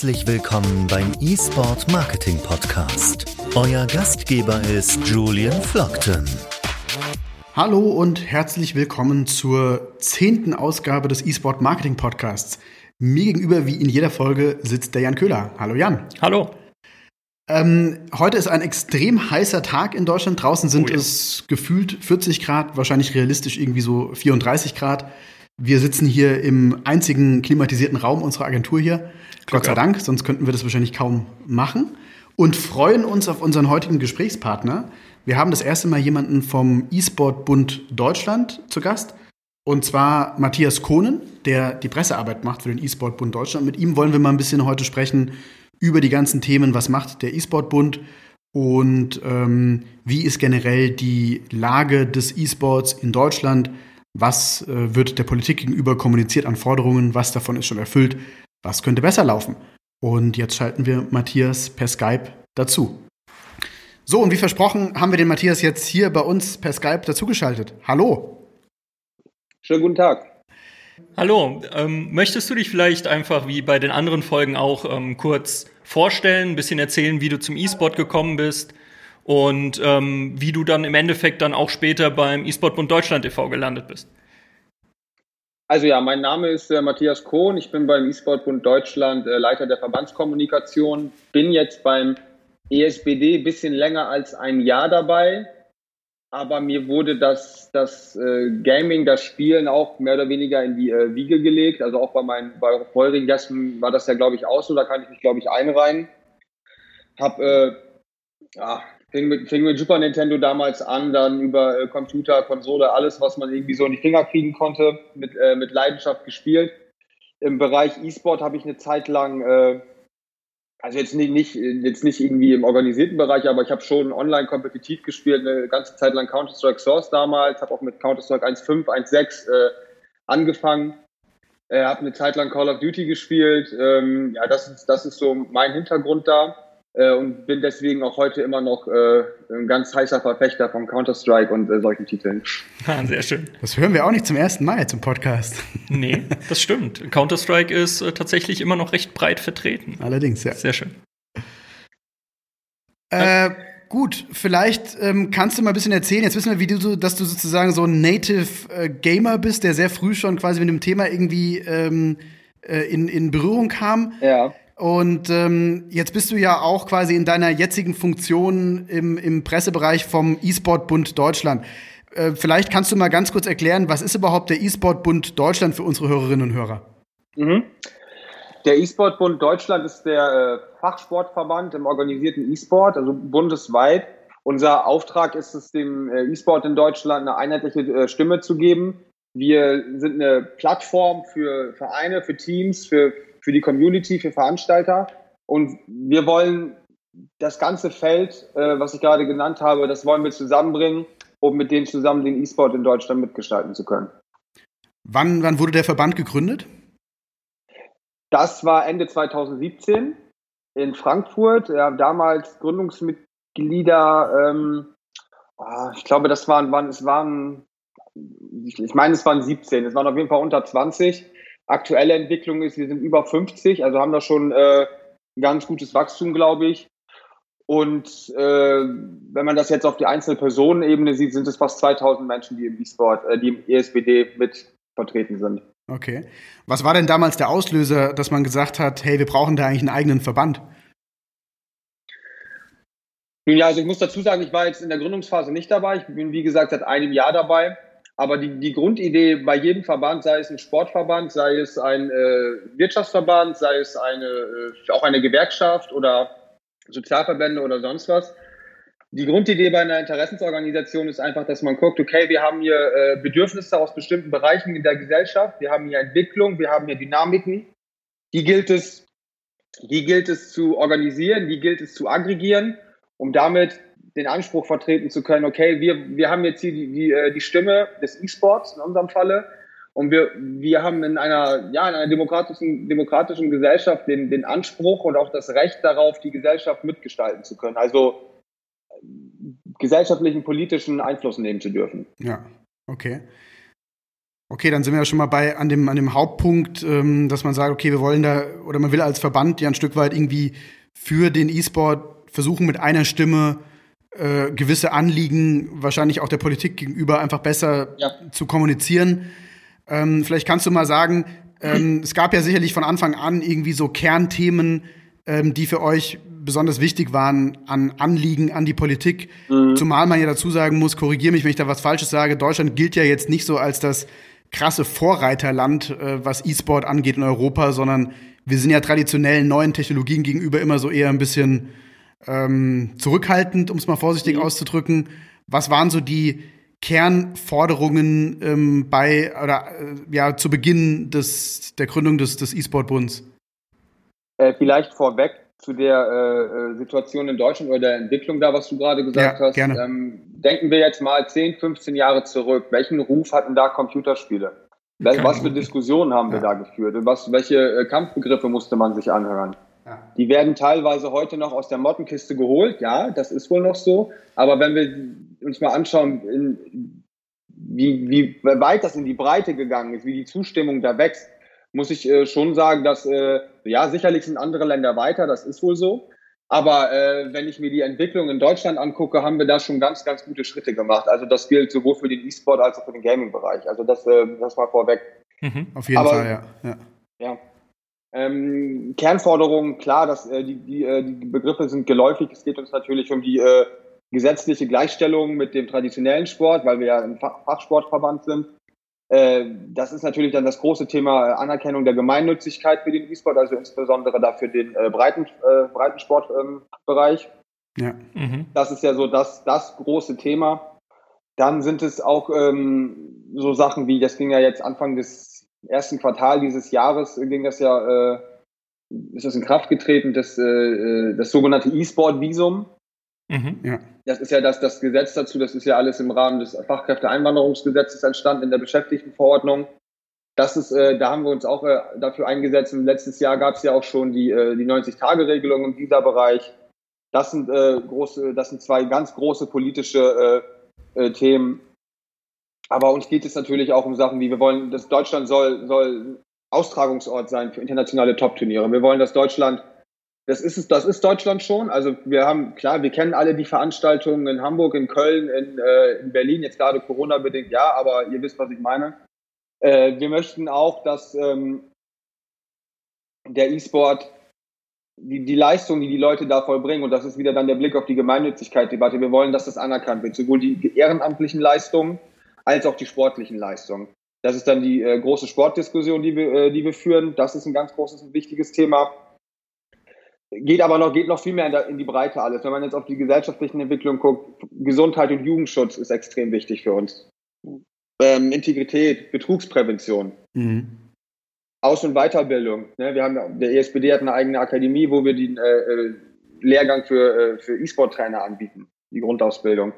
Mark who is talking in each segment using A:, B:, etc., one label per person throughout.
A: Herzlich willkommen beim eSport Marketing Podcast. Euer Gastgeber ist Julian Flockton.
B: Hallo und herzlich willkommen zur zehnten Ausgabe des eSport Marketing Podcasts. Mir gegenüber, wie in jeder Folge, sitzt der Jan Köhler. Hallo Jan.
C: Hallo.
B: Ähm, heute ist ein extrem heißer Tag in Deutschland. Draußen sind
C: Oh ja.
B: es gefühlt 40 Grad, wahrscheinlich realistisch irgendwie so 34 Grad. Wir sitzen hier im einzigen klimatisierten Raum unserer Agentur hier. Gott sei. Dank, sonst könnten wir das wahrscheinlich kaum machen. Und freuen uns auf unseren heutigen Gesprächspartner. Wir haben das erste Mal jemanden vom E-Sport Bund Deutschland zu Gast. Und zwar Matthias Kohnen, der die Pressearbeit macht für den E-Sport Bund Deutschland. Mit ihm wollen wir mal ein bisschen heute sprechen über die ganzen Themen. Was macht der E-Sport Bund? Und ähm, wie ist generell die Lage des E-Sports in Deutschland? Was äh, wird der Politik gegenüber kommuniziert an Forderungen? Was davon ist schon erfüllt? Was könnte besser laufen? Und jetzt schalten wir Matthias per Skype dazu. So, und wie versprochen, haben wir den Matthias jetzt hier bei uns per Skype dazugeschaltet. Hallo.
D: Schönen guten Tag.
C: Hallo, ähm, möchtest du dich vielleicht einfach wie bei den anderen Folgen auch ähm, kurz vorstellen, ein bisschen erzählen, wie du zum E-Sport gekommen bist und ähm, wie du dann im Endeffekt dann auch später beim E-Sport Bund Deutschland e.V. gelandet bist?
D: Also ja, mein Name ist äh, Matthias Kohn. Ich bin beim eSport Bund Deutschland äh, Leiter der Verbandskommunikation. Bin jetzt beim ESBD ein bisschen länger als ein Jahr dabei. Aber mir wurde das, das äh, Gaming, das Spielen auch mehr oder weniger in die äh, Wiege gelegt. Also auch bei meinen bei vorherigen Gästen war das ja, glaube ich, auch so. Da kann ich mich, glaube ich, einreihen. Hab äh, ja, fing mit, fing mit Super Nintendo damals an, dann über äh, Computer, Konsole, alles, was man irgendwie so in die Finger kriegen konnte, mit, äh, mit Leidenschaft gespielt. Im Bereich E-Sport habe ich eine Zeit lang, äh, also jetzt nicht, nicht, jetzt nicht irgendwie im organisierten Bereich, aber ich habe schon online kompetitiv gespielt, eine ganze Zeit lang Counter-Strike Source damals, habe auch mit Counter-Strike 1.5, 1.6 äh, angefangen. Äh, habe eine Zeit lang Call of Duty gespielt. Ähm, ja, das ist, das ist so mein Hintergrund da äh, und bin deswegen auch heute immer noch äh, ein ganz heißer Verfechter von Counter-Strike und äh, solchen Titeln.
C: Ah, sehr schön.
B: Das hören wir auch nicht zum ersten Mal jetzt im Podcast.
C: Nee, das stimmt. Counter-Strike ist äh, tatsächlich immer noch recht breit vertreten.
B: Allerdings, ja.
C: Sehr schön.
B: Äh, gut, vielleicht ähm, kannst du mal ein bisschen erzählen. Jetzt wissen wir, wie du so, dass du sozusagen so ein Native äh, Gamer bist, der sehr früh schon quasi mit dem Thema irgendwie ähm, äh, in, in Berührung kam.
D: Ja.
B: Und ähm, jetzt bist du ja auch quasi in deiner jetzigen Funktion im, im Pressebereich vom E-Sport Bund Deutschland. Äh, vielleicht kannst du mal ganz kurz erklären, was ist überhaupt der E-Sport Bund Deutschland für unsere Hörerinnen und Hörer?
D: Mhm. Der E-Sport Bund Deutschland ist der äh, Fachsportverband im organisierten E-Sport, also bundesweit. Unser Auftrag ist es, dem äh, E-Sport in Deutschland eine einheitliche äh, Stimme zu geben. Wir sind eine Plattform für Vereine, für Teams, für, für die Community, für Veranstalter. Und wir wollen das ganze Feld, äh, was ich gerade genannt habe, das wollen wir zusammenbringen, um mit denen zusammen den E-Sport in Deutschland mitgestalten zu können.
B: Wann, wann wurde der Verband gegründet?
D: Das war Ende 2017 in Frankfurt. Ja, damals Gründungsmitglieder, ähm, ah, ich glaube, das waren, waren, es waren, ich meine, es waren 17. Es waren auf jeden Fall unter 20. Aktuelle Entwicklung ist, wir sind über 50, also haben da schon äh, ein ganz gutes Wachstum, glaube ich. Und äh, wenn man das jetzt auf die einzelne Personenebene sieht, sind es fast 2000 Menschen, die im E-Sport, äh, die im ESBD mit vertreten sind.
B: Okay. Was war denn damals der Auslöser, dass man gesagt hat, hey, wir brauchen da eigentlich einen eigenen Verband?
D: Nun ja, also ich muss dazu sagen, ich war jetzt in der Gründungsphase nicht dabei. Ich bin, wie gesagt, seit einem Jahr dabei. Aber die, die Grundidee bei jedem Verband, sei es ein Sportverband, sei es ein äh, Wirtschaftsverband, sei es eine, äh, auch eine Gewerkschaft oder Sozialverbände oder sonst was. Die Grundidee bei einer Interessensorganisation ist einfach, dass man guckt, okay, wir haben hier äh, Bedürfnisse aus bestimmten Bereichen in der Gesellschaft, wir haben hier Entwicklung, wir haben hier Dynamiken. Die gilt es, die gilt es zu organisieren, die gilt es zu aggregieren um damit den Anspruch vertreten zu können, okay, wir, wir haben jetzt hier die, die, äh, die Stimme des E-Sports in unserem Falle und wir, wir haben in einer, ja, in einer demokratischen, demokratischen Gesellschaft den, den Anspruch und auch das Recht darauf, die Gesellschaft mitgestalten zu können. Also äh, gesellschaftlichen, politischen Einfluss nehmen zu dürfen.
B: Ja, okay. Okay, dann sind wir ja schon mal bei an dem, an dem Hauptpunkt, ähm, dass man sagt, okay, wir wollen da, oder man will als Verband ja ein Stück weit irgendwie für den E-Sport versuchen, mit einer Stimme äh, gewisse Anliegen wahrscheinlich auch der Politik gegenüber einfach besser ja. zu kommunizieren. Ähm, vielleicht kannst du mal sagen, ähm, es gab ja sicherlich von Anfang an irgendwie so Kernthemen, ähm, die für euch besonders wichtig waren an Anliegen an die Politik. Mhm. Zumal man ja dazu sagen muss, korrigiere mich, wenn ich da was Falsches sage, Deutschland gilt ja jetzt nicht so als das krasse Vorreiterland, äh, was E-Sport angeht in Europa, sondern wir sind ja traditionell neuen Technologien gegenüber immer so eher ein bisschen ähm, zurückhaltend, um es mal vorsichtig mhm. auszudrücken. Was waren so die Kernforderungen ähm, bei oder äh, ja zu Beginn des, der Gründung des, des E-Sport-Bunds?
D: Äh, vielleicht vorweg zu der äh, äh, Situation in Deutschland oder der Entwicklung da, was du gerade gesagt ja, hast. Gerne. Ähm, denken wir jetzt mal 10, 15 Jahre zurück. Welchen Ruf hatten da Computerspiele? Keine was für Diskussionen haben ja. wir da geführt? Was, welche äh, Kampfbegriffe musste man sich anhören? Die werden teilweise heute noch aus der Mottenkiste geholt. Ja, das ist wohl noch so. Aber wenn wir uns mal anschauen, in, wie, wie weit das in die Breite gegangen ist, wie die Zustimmung da wächst, muss ich äh, schon sagen, dass, äh, ja, sicherlich sind andere Länder weiter, das ist wohl so. Aber äh, wenn ich mir die Entwicklung in Deutschland angucke, haben wir da schon ganz, ganz gute Schritte gemacht. Also das gilt sowohl für den E-Sport als auch für den Gaming-Bereich. Also das, äh, das mal vorweg.
B: Mhm, auf jeden Aber, Fall, ja. ja.
D: ja. Ähm, Kernforderungen, klar, dass, äh, die, die, äh, die Begriffe sind geläufig. Es geht uns natürlich um die äh, gesetzliche Gleichstellung mit dem traditionellen Sport, weil wir ja ein Fachsportverband sind. Äh, das ist natürlich dann das große Thema Anerkennung der Gemeinnützigkeit für den E-Sport, also insbesondere dafür den äh, Breiten, äh, Breitensportbereich. Ähm, ja. Mhm. Das ist ja so das, das große Thema. Dann sind es auch ähm, so Sachen wie, das ging ja jetzt Anfang des ersten Quartal dieses Jahres, ging das ja, äh, ist das in Kraft getreten, das, äh, äh das sogenannte E-Sport-Visum. Mhm. Ja. Das ist ja das, das Gesetz dazu, das ist ja alles im Rahmen des Fachkräfteeinwanderungsgesetzes entstanden, in der Beschäftigtenverordnung. Das ist, äh, da haben wir uns auch äh, dafür eingesetzt. Und letztes Jahr gab es ja auch schon die, äh, die 90-Tage-Regelung im Visa-Bereich. Das sind äh, große, das sind zwei ganz große politische äh, äh, Themen. Aber uns geht es natürlich auch um Sachen wie, wir wollen, dass Deutschland soll, soll Austragungsort sein für internationale Top-Turniere. Wir wollen, dass Deutschland das ist es, das ist Deutschland schon. Also wir haben, klar, wir kennen alle die Veranstaltungen in Hamburg, in Köln, in, äh, in Berlin, jetzt gerade Corona-bedingt, ja, aber ihr wisst, was ich meine. Äh, wir möchten auch, dass ähm, der E-Sport die, die Leistung, die die Leute da vollbringen, und das ist wieder dann der Blick auf die Gemeinnützigkeit-Debatte, wir wollen, dass das anerkannt wird, sowohl die ehrenamtlichen Leistungen als auch die sportlichen Leistungen. Das ist dann die äh, große Sportdiskussion, die wir, äh, die wir führen. Das ist ein ganz großes und wichtiges Thema. Geht aber noch, geht noch viel mehr in, der, in die Breite alles. Wenn man jetzt auf die gesellschaftlichen Entwicklungen guckt, Gesundheit und Jugendschutz ist extrem wichtig für uns. Ähm, Integrität, Betrugsprävention. Mhm. Aus- und Weiterbildung. Ne? Wir haben, der ESBD hat eine eigene Akademie, wo wir den äh, äh, Lehrgang für, äh, für E-Sport-Trainer anbieten, die Grundausbildung.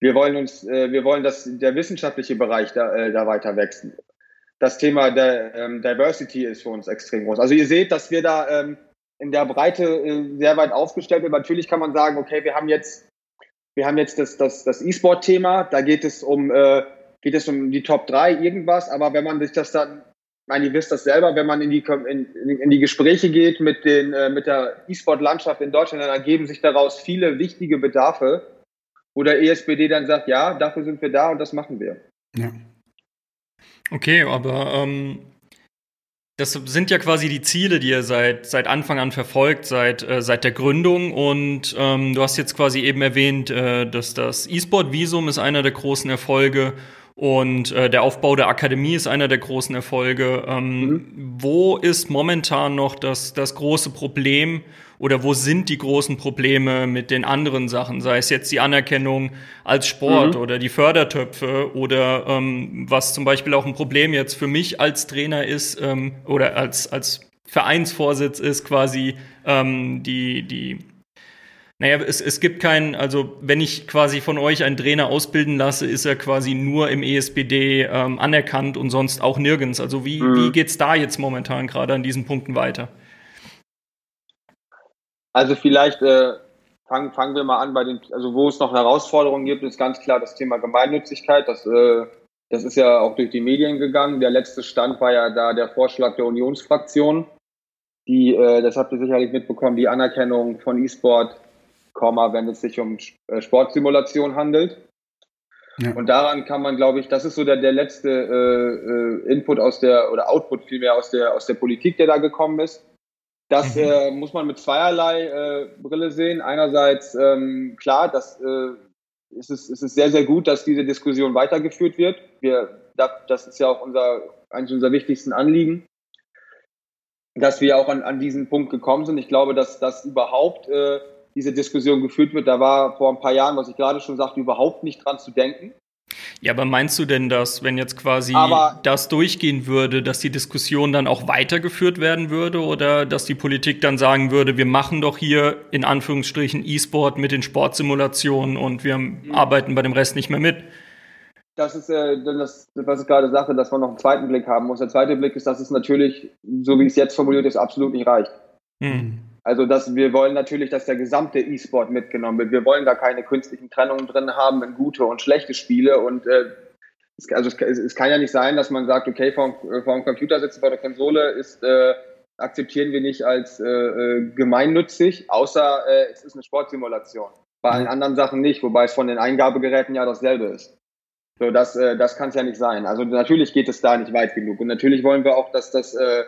D: Wir wollen uns, äh, wir wollen, dass der wissenschaftliche Bereich da, äh, da weiter wächst. Das Thema der ähm, Diversity ist für uns extrem groß. Also ihr seht, dass wir da ähm, in der Breite äh, sehr weit aufgestellt wird. Natürlich kann man sagen, okay, wir haben jetzt, wir haben jetzt das, das, das E-Sport-Thema, da geht es um, äh, geht es um die Top 3 irgendwas, aber wenn man sich das dann, ich meine, ihr wisst das selber, wenn man in die, in, in die Gespräche geht mit, den, äh, mit der E-Sport-Landschaft in Deutschland, dann ergeben sich daraus viele wichtige Bedarfe, wo der ESPD dann sagt, ja, dafür sind wir da und das machen wir. Ja.
C: Okay, aber ähm, das sind ja quasi die Ziele, die ihr seit, seit Anfang an verfolgt, seit, äh, seit der Gründung. Und ähm, du hast jetzt quasi eben erwähnt, äh, dass das E-Sport-Visum ist einer der großen Erfolge und äh, der Aufbau der Akademie ist einer der großen Erfolge. Ähm, mhm. Wo ist momentan noch das, das große Problem oder wo sind die großen Probleme mit den anderen Sachen, sei es jetzt die Anerkennung als Sport mhm. oder die Fördertöpfe oder ähm, was zum Beispiel auch ein Problem jetzt für mich als Trainer ist ähm, oder als, als Vereinsvorsitz ist quasi ähm, die, die naja, es, es gibt keinen, also wenn ich quasi von euch einen Trainer ausbilden lasse, ist er quasi nur im ESPD ähm, anerkannt und sonst auch nirgends. Also wie, mhm. wie geht's da jetzt momentan gerade an diesen Punkten weiter?
D: Also vielleicht äh, fangen, fangen wir mal an bei den, also wo es noch Herausforderungen gibt, ist ganz klar das Thema Gemeinnützigkeit. Das äh, Das ist ja auch durch die Medien gegangen. Der letzte Stand war ja da der Vorschlag der Unionsfraktion, die, äh, das habt ihr sicherlich mitbekommen, die Anerkennung von E-Sport, wenn es sich um äh, Sportsimulation handelt. Ja. Und daran kann man, glaube ich, das ist so der, der letzte äh, äh, Input aus der, oder Output vielmehr aus der, aus der Politik, der da gekommen ist. Das mhm. äh, muss man mit zweierlei äh, Brille sehen. Einerseits, ähm, klar, das äh, ist es, ist es sehr, sehr gut, dass diese Diskussion weitergeführt wird. Wir, das ist ja auch unser, eines unserer wichtigsten Anliegen, dass wir auch an, an diesen Punkt gekommen sind. Ich glaube, dass das überhaupt äh, diese Diskussion geführt wird. Da war vor ein paar Jahren, was ich gerade schon sagte, überhaupt nicht dran zu denken.
C: Ja, aber meinst du denn, dass, wenn jetzt quasi aber das durchgehen würde, dass die Diskussion dann auch weitergeführt werden würde oder dass die Politik dann sagen würde, wir machen doch hier in Anführungsstrichen E-Sport mit den Sportsimulationen und wir mhm. arbeiten bei dem Rest nicht mehr mit?
D: Das ist äh, das, was ich gerade sagte, dass man noch einen zweiten Blick haben muss. Der zweite Blick ist, dass es natürlich, so wie es jetzt formuliert ist, absolut nicht reicht. Mhm. Also dass wir wollen natürlich, dass der gesamte E-Sport mitgenommen wird. Wir wollen da keine künstlichen Trennungen drin haben in gute und schlechte Spiele. Und äh, es, also es, es, kann ja nicht sein, dass man sagt, okay, vor, vor dem Computer sitzen, vor der Konsole ist äh, akzeptieren wir nicht als äh, äh, gemeinnützig, außer äh, es ist eine Sportsimulation. Bei allen anderen Sachen nicht, wobei es von den Eingabegeräten ja dasselbe ist. So, das, äh, das kann es ja nicht sein. Also natürlich geht es da nicht weit genug. Und natürlich wollen wir auch, dass das äh,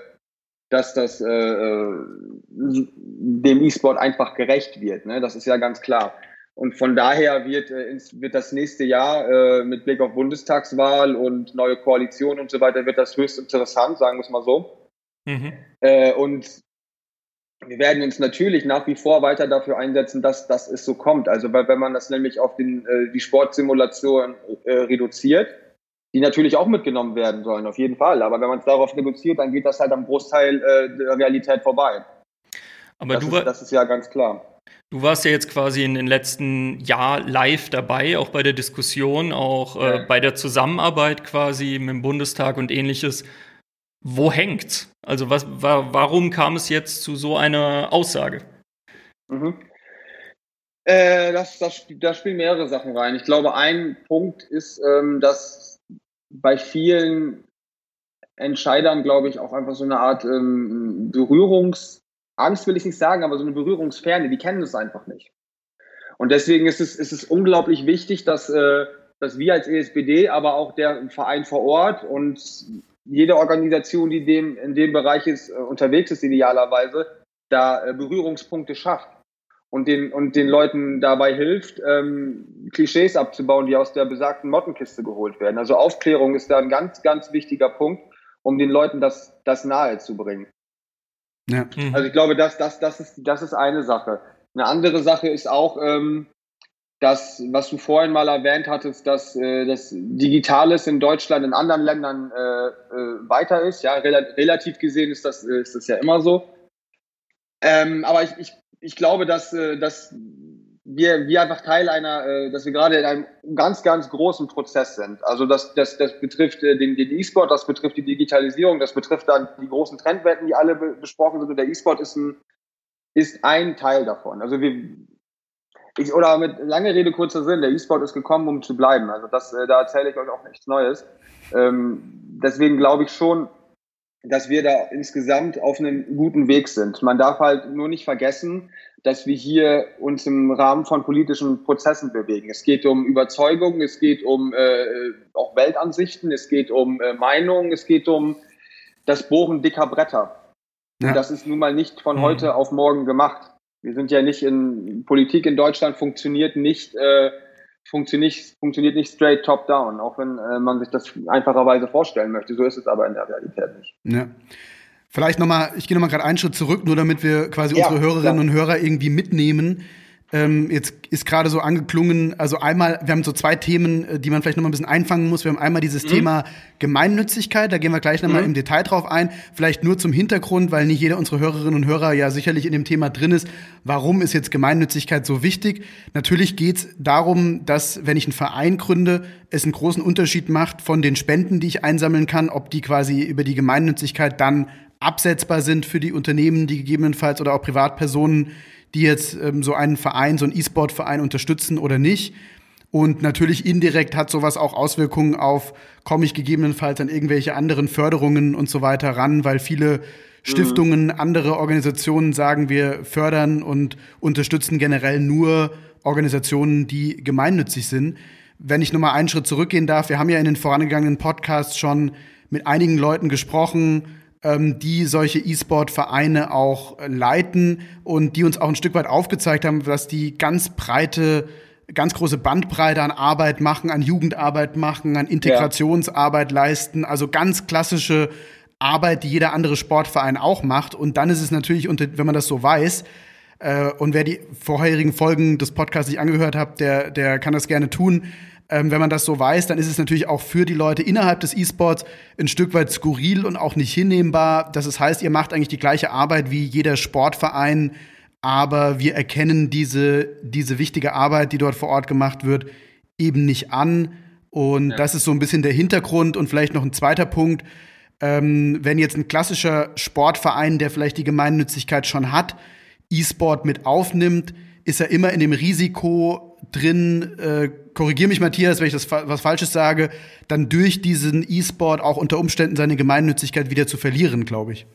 D: dass das äh, äh, dem E-Sport einfach gerecht wird. Ne? Das ist ja ganz klar. Und von daher wird, äh, wird das nächste Jahr äh, mit Blick auf Bundestagswahl und neue Koalition und so weiter, wird das höchst interessant, sagen wir es mal so. Mhm. Äh, und wir werden uns natürlich nach wie vor weiter dafür einsetzen, dass, dass es so kommt. Also weil wenn man das nämlich auf den, äh, die Sportsimulation äh, reduziert, die natürlich auch mitgenommen werden sollen, auf jeden Fall. Aber wenn man es darauf reduziert, dann geht das halt am Großteil äh, der Realität vorbei. Aber das, du ist, das ist ja ganz klar.
C: Du warst ja jetzt quasi in den letzten Jahr live dabei, auch bei der Diskussion, auch äh, ja. bei der Zusammenarbeit quasi mit dem Bundestag und ähnliches. Wo hängt's? Also was, wa warum kam es jetzt zu so einer Aussage?
D: Mhm. Äh, das, das, da spielen mehrere Sachen rein. Ich glaube, ein Punkt ist, ähm, dass bei vielen Entscheidern, glaube ich, auch einfach so eine Art ähm, Berührungsangst, will ich nicht sagen, aber so eine Berührungsferne, die kennen es einfach nicht. Und deswegen ist es, ist es unglaublich wichtig, dass, äh, dass wir als ESBD, aber auch der Verein vor Ort und jede Organisation, die dem, in dem Bereich ist, äh, unterwegs ist, idealerweise, da äh, Berührungspunkte schafft und den, und den Leuten dabei hilft, ähm, Klischees abzubauen, die aus der besagten Mottenkiste geholt werden. Also Aufklärung ist da ein ganz, ganz wichtiger Punkt, um den Leuten das, das nahe zu bringen. Ja. Mhm. Also ich glaube, das, das, das, ist, das ist eine Sache. Eine andere Sache ist auch, ähm, das, was du vorhin mal erwähnt hattest, dass äh, das Digitales in Deutschland in anderen Ländern äh, äh, weiter ist. Ja, rel relativ gesehen ist das, ist das ja immer so. Ähm, aber ich, ich ich glaube, dass, äh, dass wir, wir einfach Teil einer, äh, dass wir gerade in einem ganz, ganz großen Prozess sind. Also das, das, das betrifft äh, den, E-Sport, das betrifft die Digitalisierung, das betrifft dann die großen Trendwetten, die alle besprochen sind. Und der E-Sport ist ein, ist ein Teil davon. Also wir, ich, oder mit lange Rede, kurzer Sinn, der E-Sport ist gekommen, um zu bleiben. Also das, da erzähle ich euch auch nichts Neues. Ähm, deswegen glaube ich schon, dass wir da insgesamt auf einem guten Weg sind. Man darf halt nur nicht vergessen, dass wir hier uns im Rahmen von politischen Prozessen bewegen. Es geht um Überzeugung, es geht um äh, auch Weltansichten, es geht um äh, Meinungen, es geht um das Bohren dicker Bretter. Ja. Das ist nun mal nicht von mhm. heute auf morgen gemacht. Wir sind ja nicht in Politik in Deutschland funktioniert nicht äh, funktioniert, funktioniert nicht straight top-down, auch wenn äh, man sich das einfacherweise vorstellen möchte. So ist es aber in der Realität nicht.
B: Ja. Vielleicht nochmal, ich gehe nochmal gerade einen Schritt zurück, nur damit wir quasi ja, unsere Hörerinnen ja. und Hörer irgendwie mitnehmen. Ähm, jetzt ist gerade so angeklungen, also einmal, wir haben so zwei Themen, äh, die man vielleicht noch mal ein bisschen einfangen muss. Wir haben einmal dieses mhm. Thema Gemeinnützigkeit, da gehen wir gleich noch mal mhm. im Detail drauf ein. Vielleicht nur zum Hintergrund, weil nicht jeder unserer Hörerinnen und Hörer ja sicherlich in dem Thema drin ist. Warum ist jetzt Gemeinnützigkeit so wichtig? Natürlich geht es darum, dass, wenn ich einen Verein gründe, es einen großen Unterschied macht von den Spenden, die ich einsammeln kann, ob die quasi über die Gemeinnützigkeit dann absetzbar sind für die Unternehmen, die gegebenenfalls oder auch Privatpersonen die jetzt ähm, so einen Verein, so einen E-Sport-Verein unterstützen oder nicht. Und natürlich indirekt hat sowas auch Auswirkungen auf, komme ich gegebenenfalls an irgendwelche anderen Förderungen und so weiter ran, weil viele Stiftungen, mhm. andere Organisationen sagen, wir fördern und unterstützen generell nur Organisationen, die gemeinnützig sind. Wenn ich nochmal einen Schritt zurückgehen darf, wir haben ja in den vorangegangenen Podcasts schon mit einigen Leuten gesprochen, ähm, die solche E-Sport-Vereine auch leiten und die uns auch ein Stück weit aufgezeigt haben, dass die ganz breite ganz große Bandbreite an Arbeit machen, an Jugendarbeit machen, an Integrationsarbeit ja. leisten, also ganz klassische Arbeit, die jeder andere Sportverein auch macht. Und dann ist es natürlich, wenn man das so weiß, äh, und wer die vorherigen Folgen des Podcasts nicht angehört hat, der, der kann das gerne tun. Ähm, wenn man das so weiß, dann ist es natürlich auch für die Leute innerhalb des E-Sports ein Stück weit skurril und auch nicht hinnehmbar. Das heißt, ihr macht eigentlich die gleiche Arbeit wie jeder Sportverein, aber wir erkennen diese, diese wichtige Arbeit, die dort vor Ort gemacht wird, eben nicht an. Und ja. das ist so ein bisschen der Hintergrund. Und vielleicht noch ein zweiter Punkt. Ähm, wenn jetzt ein klassischer Sportverein, der vielleicht die Gemeinnützigkeit schon hat, E-Sport mit aufnimmt, ist er immer in dem Risiko drin, äh, korrigier mich Matthias, wenn ich das was Falsches sage, dann durch diesen E-Sport auch unter Umständen seine Gemeinnützigkeit wieder zu verlieren, glaube ich.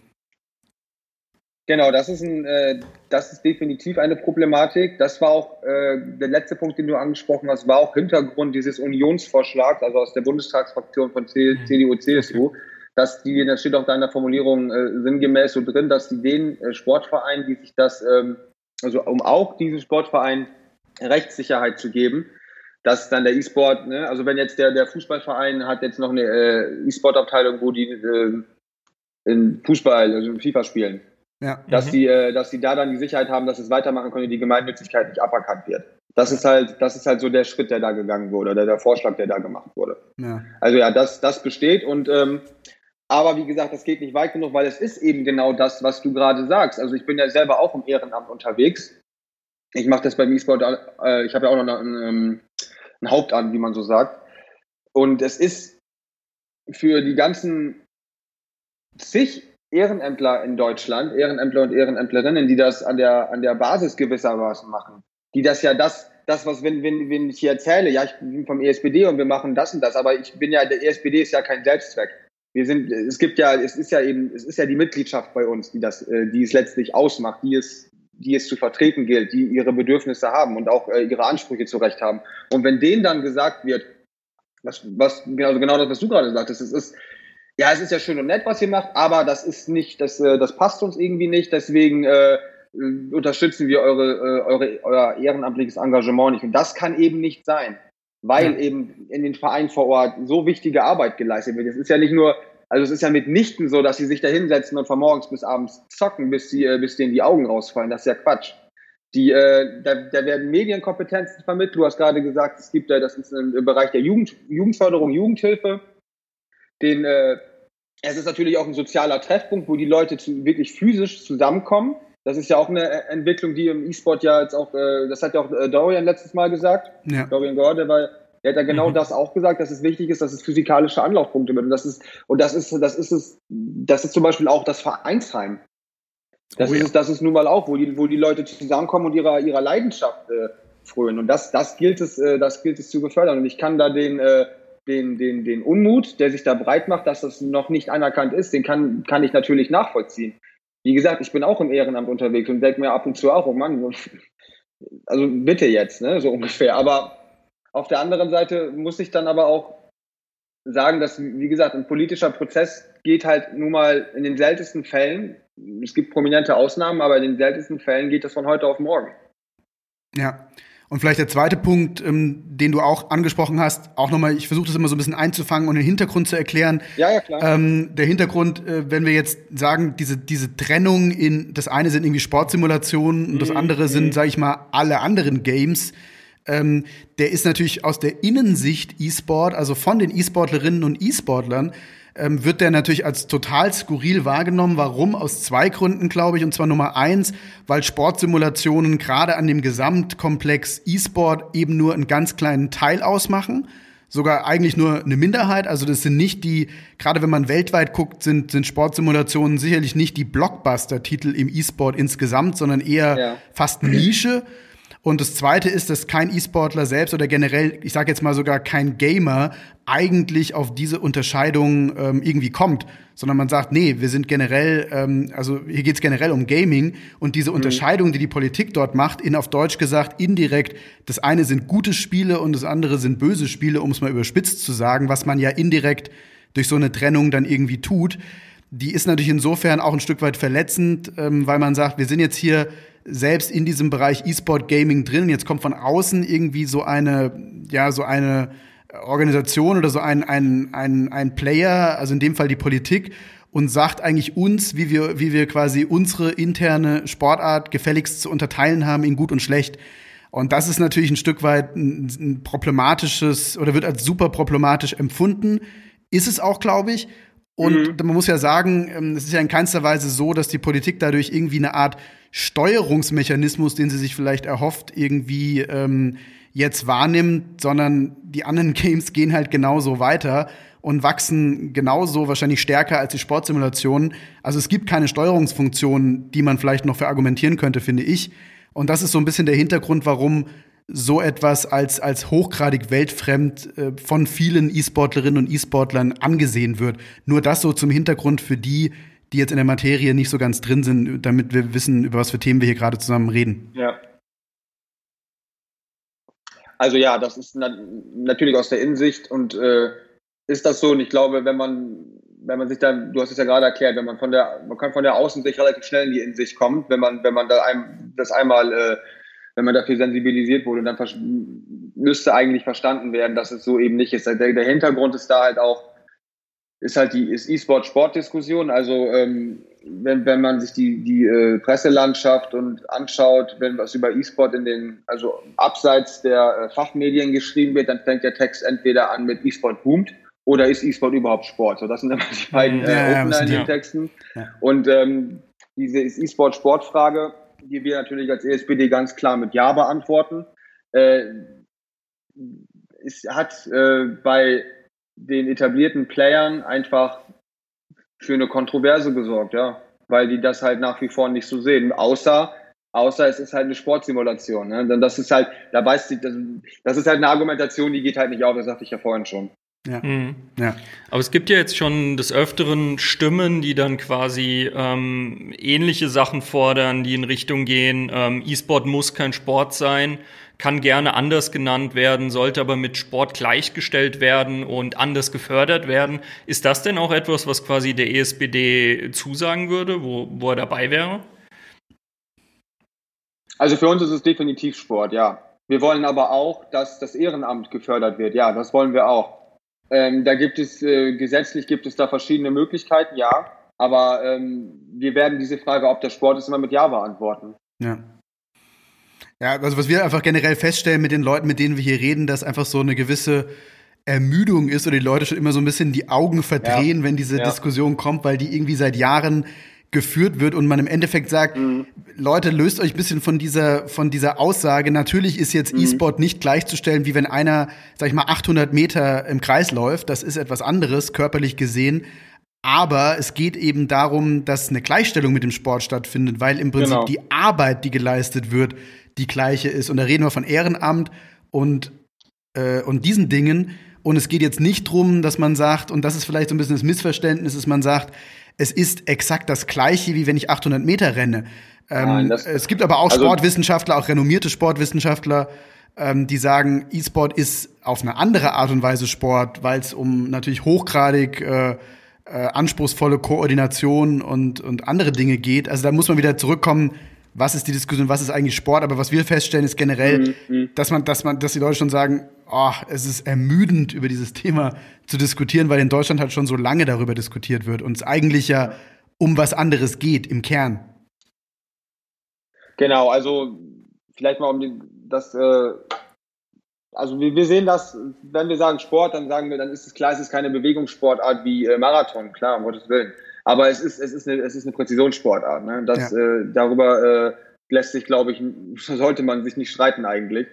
D: Genau, das ist, ein, äh, das ist definitiv eine Problematik. Das war auch äh, der letzte Punkt, den du angesprochen hast, war auch Hintergrund dieses Unionsvorschlags, also aus der Bundestagsfraktion von CDU, CSU, dass die, das steht auch da in der Formulierung äh, sinngemäß so drin, dass die den äh, Sportvereinen, die sich das, ähm, also um auch diesem Sportverein Rechtssicherheit zu geben, dass dann der E-Sport, ne, also wenn jetzt der, der Fußballverein hat jetzt noch eine äh, E-Sport-Abteilung, wo die äh, in Fußball, also in FIFA spielen, ja. Dass, mhm. die, äh, dass die da dann die Sicherheit haben, dass es weitermachen können, die Gemeinnützigkeit nicht aberkannt wird. Das ist halt, das ist halt so der Schritt, der da gegangen wurde, oder der Vorschlag, der da gemacht wurde. Ja. Also ja, das, das besteht und ähm, aber wie gesagt, das geht nicht weit genug, weil es ist eben genau das, was du gerade sagst. Also ich bin ja selber auch im Ehrenamt unterwegs. Ich mache das beim E-Sport, äh, ich habe ja auch noch ein, ähm, Hauptamt, wie man so sagt. Und es ist für die ganzen zig Ehrenämtler in Deutschland, Ehrenämtler und Ehrenämtlerinnen, die das an der, an der Basis gewissermaßen machen. Die das ja das, das, was, wenn, wenn, wenn ich hier erzähle, ja, ich bin vom ESPD und wir machen das und das, aber ich bin ja, der ESPD ist ja kein Selbstzweck. Wir sind, es gibt ja, es ist ja eben, es ist ja die Mitgliedschaft bei uns, die das, äh, die es letztlich ausmacht, die es, die es zu vertreten gilt, die ihre Bedürfnisse haben und auch äh, ihre Ansprüche zurecht haben. Und wenn denen dann gesagt wird, was, was, also genau das, was du gerade sagtest, es ist, ja, es ist ja schön und nett, was ihr macht, aber das ist nicht, das, äh, das passt uns irgendwie nicht, deswegen äh, unterstützen wir eure, eure, euer ehrenamtliches Engagement nicht. Und das kann eben nicht sein, weil eben in den Vereinen vor Ort so wichtige Arbeit geleistet wird. Es ist ja nicht nur, also es ist ja mitnichten so, dass sie sich da hinsetzen und von morgens bis abends zocken, bis, sie, äh, bis denen die Augen rausfallen. Das ist ja Quatsch. Die, äh, da, da werden Medienkompetenzen vermittelt. Du hast gerade gesagt, es gibt, äh, das ist im Bereich der Jugend, Jugendförderung, Jugendhilfe den, äh, es ist natürlich auch ein sozialer Treffpunkt, wo die Leute zu, wirklich physisch zusammenkommen. Das ist ja auch eine äh, Entwicklung, die im E-Sport ja jetzt auch, äh, das hat ja auch äh, Dorian letztes Mal gesagt. Ja. Dorian Gorde, weil der hat ja genau mhm. das auch gesagt, dass es wichtig ist, dass es physikalische Anlaufpunkte wird. Und das ist, und das ist, das ist es, das ist zum Beispiel auch das Vereinsheim. Das, oh, ist, ja. das ist nun mal auch, wo die, wo die Leute zusammenkommen und ihrer, ihrer Leidenschaft äh, frönen. Und das, das gilt es, äh, das gilt es zu befördern. Und ich kann da den, äh, den, den, den Unmut, der sich da breit macht, dass das noch nicht anerkannt ist, den kann, kann ich natürlich nachvollziehen. Wie gesagt, ich bin auch im Ehrenamt unterwegs und denke mir ab und zu auch, oh Mann, also bitte jetzt, ne, so ungefähr. Aber auf der anderen Seite muss ich dann aber auch sagen, dass, wie gesagt, ein politischer Prozess geht halt nun mal in den seltensten Fällen, es gibt prominente Ausnahmen, aber in den seltensten Fällen geht das von heute auf morgen.
B: Ja, und vielleicht der zweite Punkt, ähm, den du auch angesprochen hast, auch nochmal, ich versuche das immer so ein bisschen einzufangen und den Hintergrund zu erklären.
D: Ja, ja, klar.
B: Ähm, der Hintergrund, äh, wenn wir jetzt sagen, diese, diese Trennung in, das eine sind irgendwie Sportsimulationen und das mhm, andere sind, mhm. sage ich mal, alle anderen Games. Ähm, der ist natürlich aus der Innensicht E-Sport, also von den E-Sportlerinnen und E-Sportlern, ähm, wird der natürlich als total skurril wahrgenommen. Warum? Aus zwei Gründen, glaube ich. Und zwar Nummer eins, weil Sportsimulationen gerade an dem Gesamtkomplex E-Sport eben nur einen ganz kleinen Teil ausmachen. Sogar eigentlich nur eine Minderheit. Also das sind nicht die, gerade wenn man weltweit guckt, sind, sind Sportsimulationen sicherlich nicht die Blockbuster-Titel im E-Sport insgesamt, sondern eher ja. fast Nische. Und das Zweite ist, dass kein E-Sportler selbst oder generell, ich sage jetzt mal sogar kein Gamer, eigentlich auf diese Unterscheidung ähm, irgendwie kommt, sondern man sagt, nee, wir sind generell, ähm, also hier geht es generell um Gaming und diese mhm. Unterscheidung, die die Politik dort macht, in auf Deutsch gesagt indirekt, das eine sind gute Spiele und das andere sind böse Spiele, um es mal überspitzt zu sagen, was man ja indirekt durch so eine Trennung dann irgendwie tut, die ist natürlich insofern auch ein Stück weit verletzend, ähm, weil man sagt, wir sind jetzt hier selbst in diesem Bereich E-Sport Gaming drin. Jetzt kommt von außen irgendwie so eine, ja, so eine Organisation oder so ein, ein, ein, ein Player, also in dem Fall die Politik, und sagt eigentlich uns, wie wir, wie wir quasi unsere interne Sportart gefälligst zu unterteilen haben in gut und schlecht. Und das ist natürlich ein Stück weit ein, ein problematisches oder wird als super problematisch empfunden. Ist es auch, glaube ich. Und mhm. man muss ja sagen, ähm, es ist ja in keinster Weise so, dass die Politik dadurch irgendwie eine Art Steuerungsmechanismus, den sie sich vielleicht erhofft, irgendwie ähm, jetzt wahrnimmt, sondern die anderen Games gehen halt genauso weiter und wachsen genauso wahrscheinlich stärker als die Sportsimulationen. Also es gibt keine Steuerungsfunktion, die man vielleicht noch verargumentieren könnte, finde ich. Und das ist so ein bisschen der Hintergrund, warum so etwas als, als hochgradig weltfremd äh, von vielen E-Sportlerinnen und E-Sportlern angesehen wird. Nur das so zum Hintergrund für die, die jetzt in der Materie nicht so ganz drin sind, damit wir wissen, über was für Themen wir hier gerade zusammen reden.
D: Ja. Also ja, das ist na natürlich aus der Innensicht und äh, ist das so. Und ich glaube, wenn man, wenn man sich da, du hast es ja gerade erklärt, wenn man von der, man kann von der Außensicht relativ schnell in die Innensicht kommen, wenn man, wenn man da einem, das einmal äh, wenn man dafür sensibilisiert wurde, dann müsste eigentlich verstanden werden, dass es so eben nicht ist. Der, der Hintergrund ist da halt auch, ist halt die E-Sport-Sport-Diskussion. Also ähm, wenn, wenn man sich die, die äh, Presselandschaft und anschaut, wenn was über E-Sport in den, also abseits der äh, Fachmedien geschrieben wird, dann fängt der Text entweder an mit E-Sport boomt oder ist E-Sport überhaupt Sport? So, das sind immer die beiden äh, ja, Opener in den Texten. Ja. Und ähm, diese E-Sport-Sportfrage die wir natürlich als ESPD ganz klar mit Ja beantworten. Äh, es hat äh, bei den etablierten Playern einfach für eine Kontroverse gesorgt, ja, weil die das halt nach wie vor nicht so sehen, außer außer es ist halt eine Sportsimulation. Ne? Denn das ist halt, da weiß die, das, das ist halt eine Argumentation, die geht halt nicht auf, das sagte ich ja vorhin schon.
C: Ja. Mhm. ja. Aber es gibt ja jetzt schon des Öfteren Stimmen, die dann quasi ähm, ähnliche Sachen fordern, die in Richtung gehen, ähm, E-Sport muss kein Sport sein, kann gerne anders genannt werden, sollte aber mit Sport gleichgestellt werden und anders gefördert werden. Ist das denn auch etwas, was quasi der ESBD zusagen würde, wo, wo er dabei wäre?
D: Also für uns ist es definitiv Sport, ja. Wir wollen aber auch, dass das Ehrenamt gefördert wird. Ja, das wollen wir auch. Ähm, da gibt es, äh, gesetzlich gibt es da verschiedene Möglichkeiten, ja. Aber ähm, wir werden diese Frage, ob der Sport ist, immer mit Ja beantworten.
B: Ja. Ja, also was wir einfach generell feststellen mit den Leuten, mit denen wir hier reden, dass einfach so eine gewisse Ermüdung ist oder die Leute schon immer so ein bisschen die Augen verdrehen, ja. wenn diese ja. Diskussion kommt, weil die irgendwie seit Jahren geführt wird und man im Endeffekt sagt, mhm. Leute, löst euch ein bisschen von dieser, von dieser Aussage. Natürlich ist jetzt mhm. E-Sport nicht gleichzustellen, wie wenn einer, sag ich mal, 800 Meter im Kreis läuft. Das ist etwas anderes, körperlich gesehen. Aber es geht eben darum, dass eine Gleichstellung mit dem Sport stattfindet, weil im Prinzip genau. die Arbeit, die geleistet wird, die gleiche ist. Und da reden wir von Ehrenamt und, äh, und diesen Dingen. Und es geht jetzt nicht drum, dass man sagt, und das ist vielleicht so ein bisschen das Missverständnis, dass man sagt, es ist exakt das Gleiche, wie wenn ich 800 Meter renne. Ähm, Nein, es gibt aber auch also, Sportwissenschaftler, auch renommierte Sportwissenschaftler, ähm, die sagen, E-Sport ist auf eine andere Art und Weise Sport, weil es um natürlich hochgradig äh, äh, anspruchsvolle Koordination und, und andere Dinge geht. Also da muss man wieder zurückkommen, was ist die Diskussion, was ist eigentlich Sport? Aber was wir feststellen, ist generell, mhm. mhm. dass man, dass man, dass die Leute schon sagen, oh, es ist ermüdend, über dieses Thema zu diskutieren, weil in Deutschland halt schon so lange darüber diskutiert wird und es eigentlich ja um was anderes geht im Kern.
D: Genau, also vielleicht mal um die, das, äh, also wir, wir, sehen das, wenn wir sagen Sport, dann sagen wir, dann ist es klar, es ist keine Bewegungssportart wie äh, Marathon, klar, um Gottes Willen. Aber es ist, es ist eine, es ist eine Präzisionssportart. Ne? Das, ja. äh, darüber äh, lässt sich, glaube ich, sollte man sich nicht streiten eigentlich.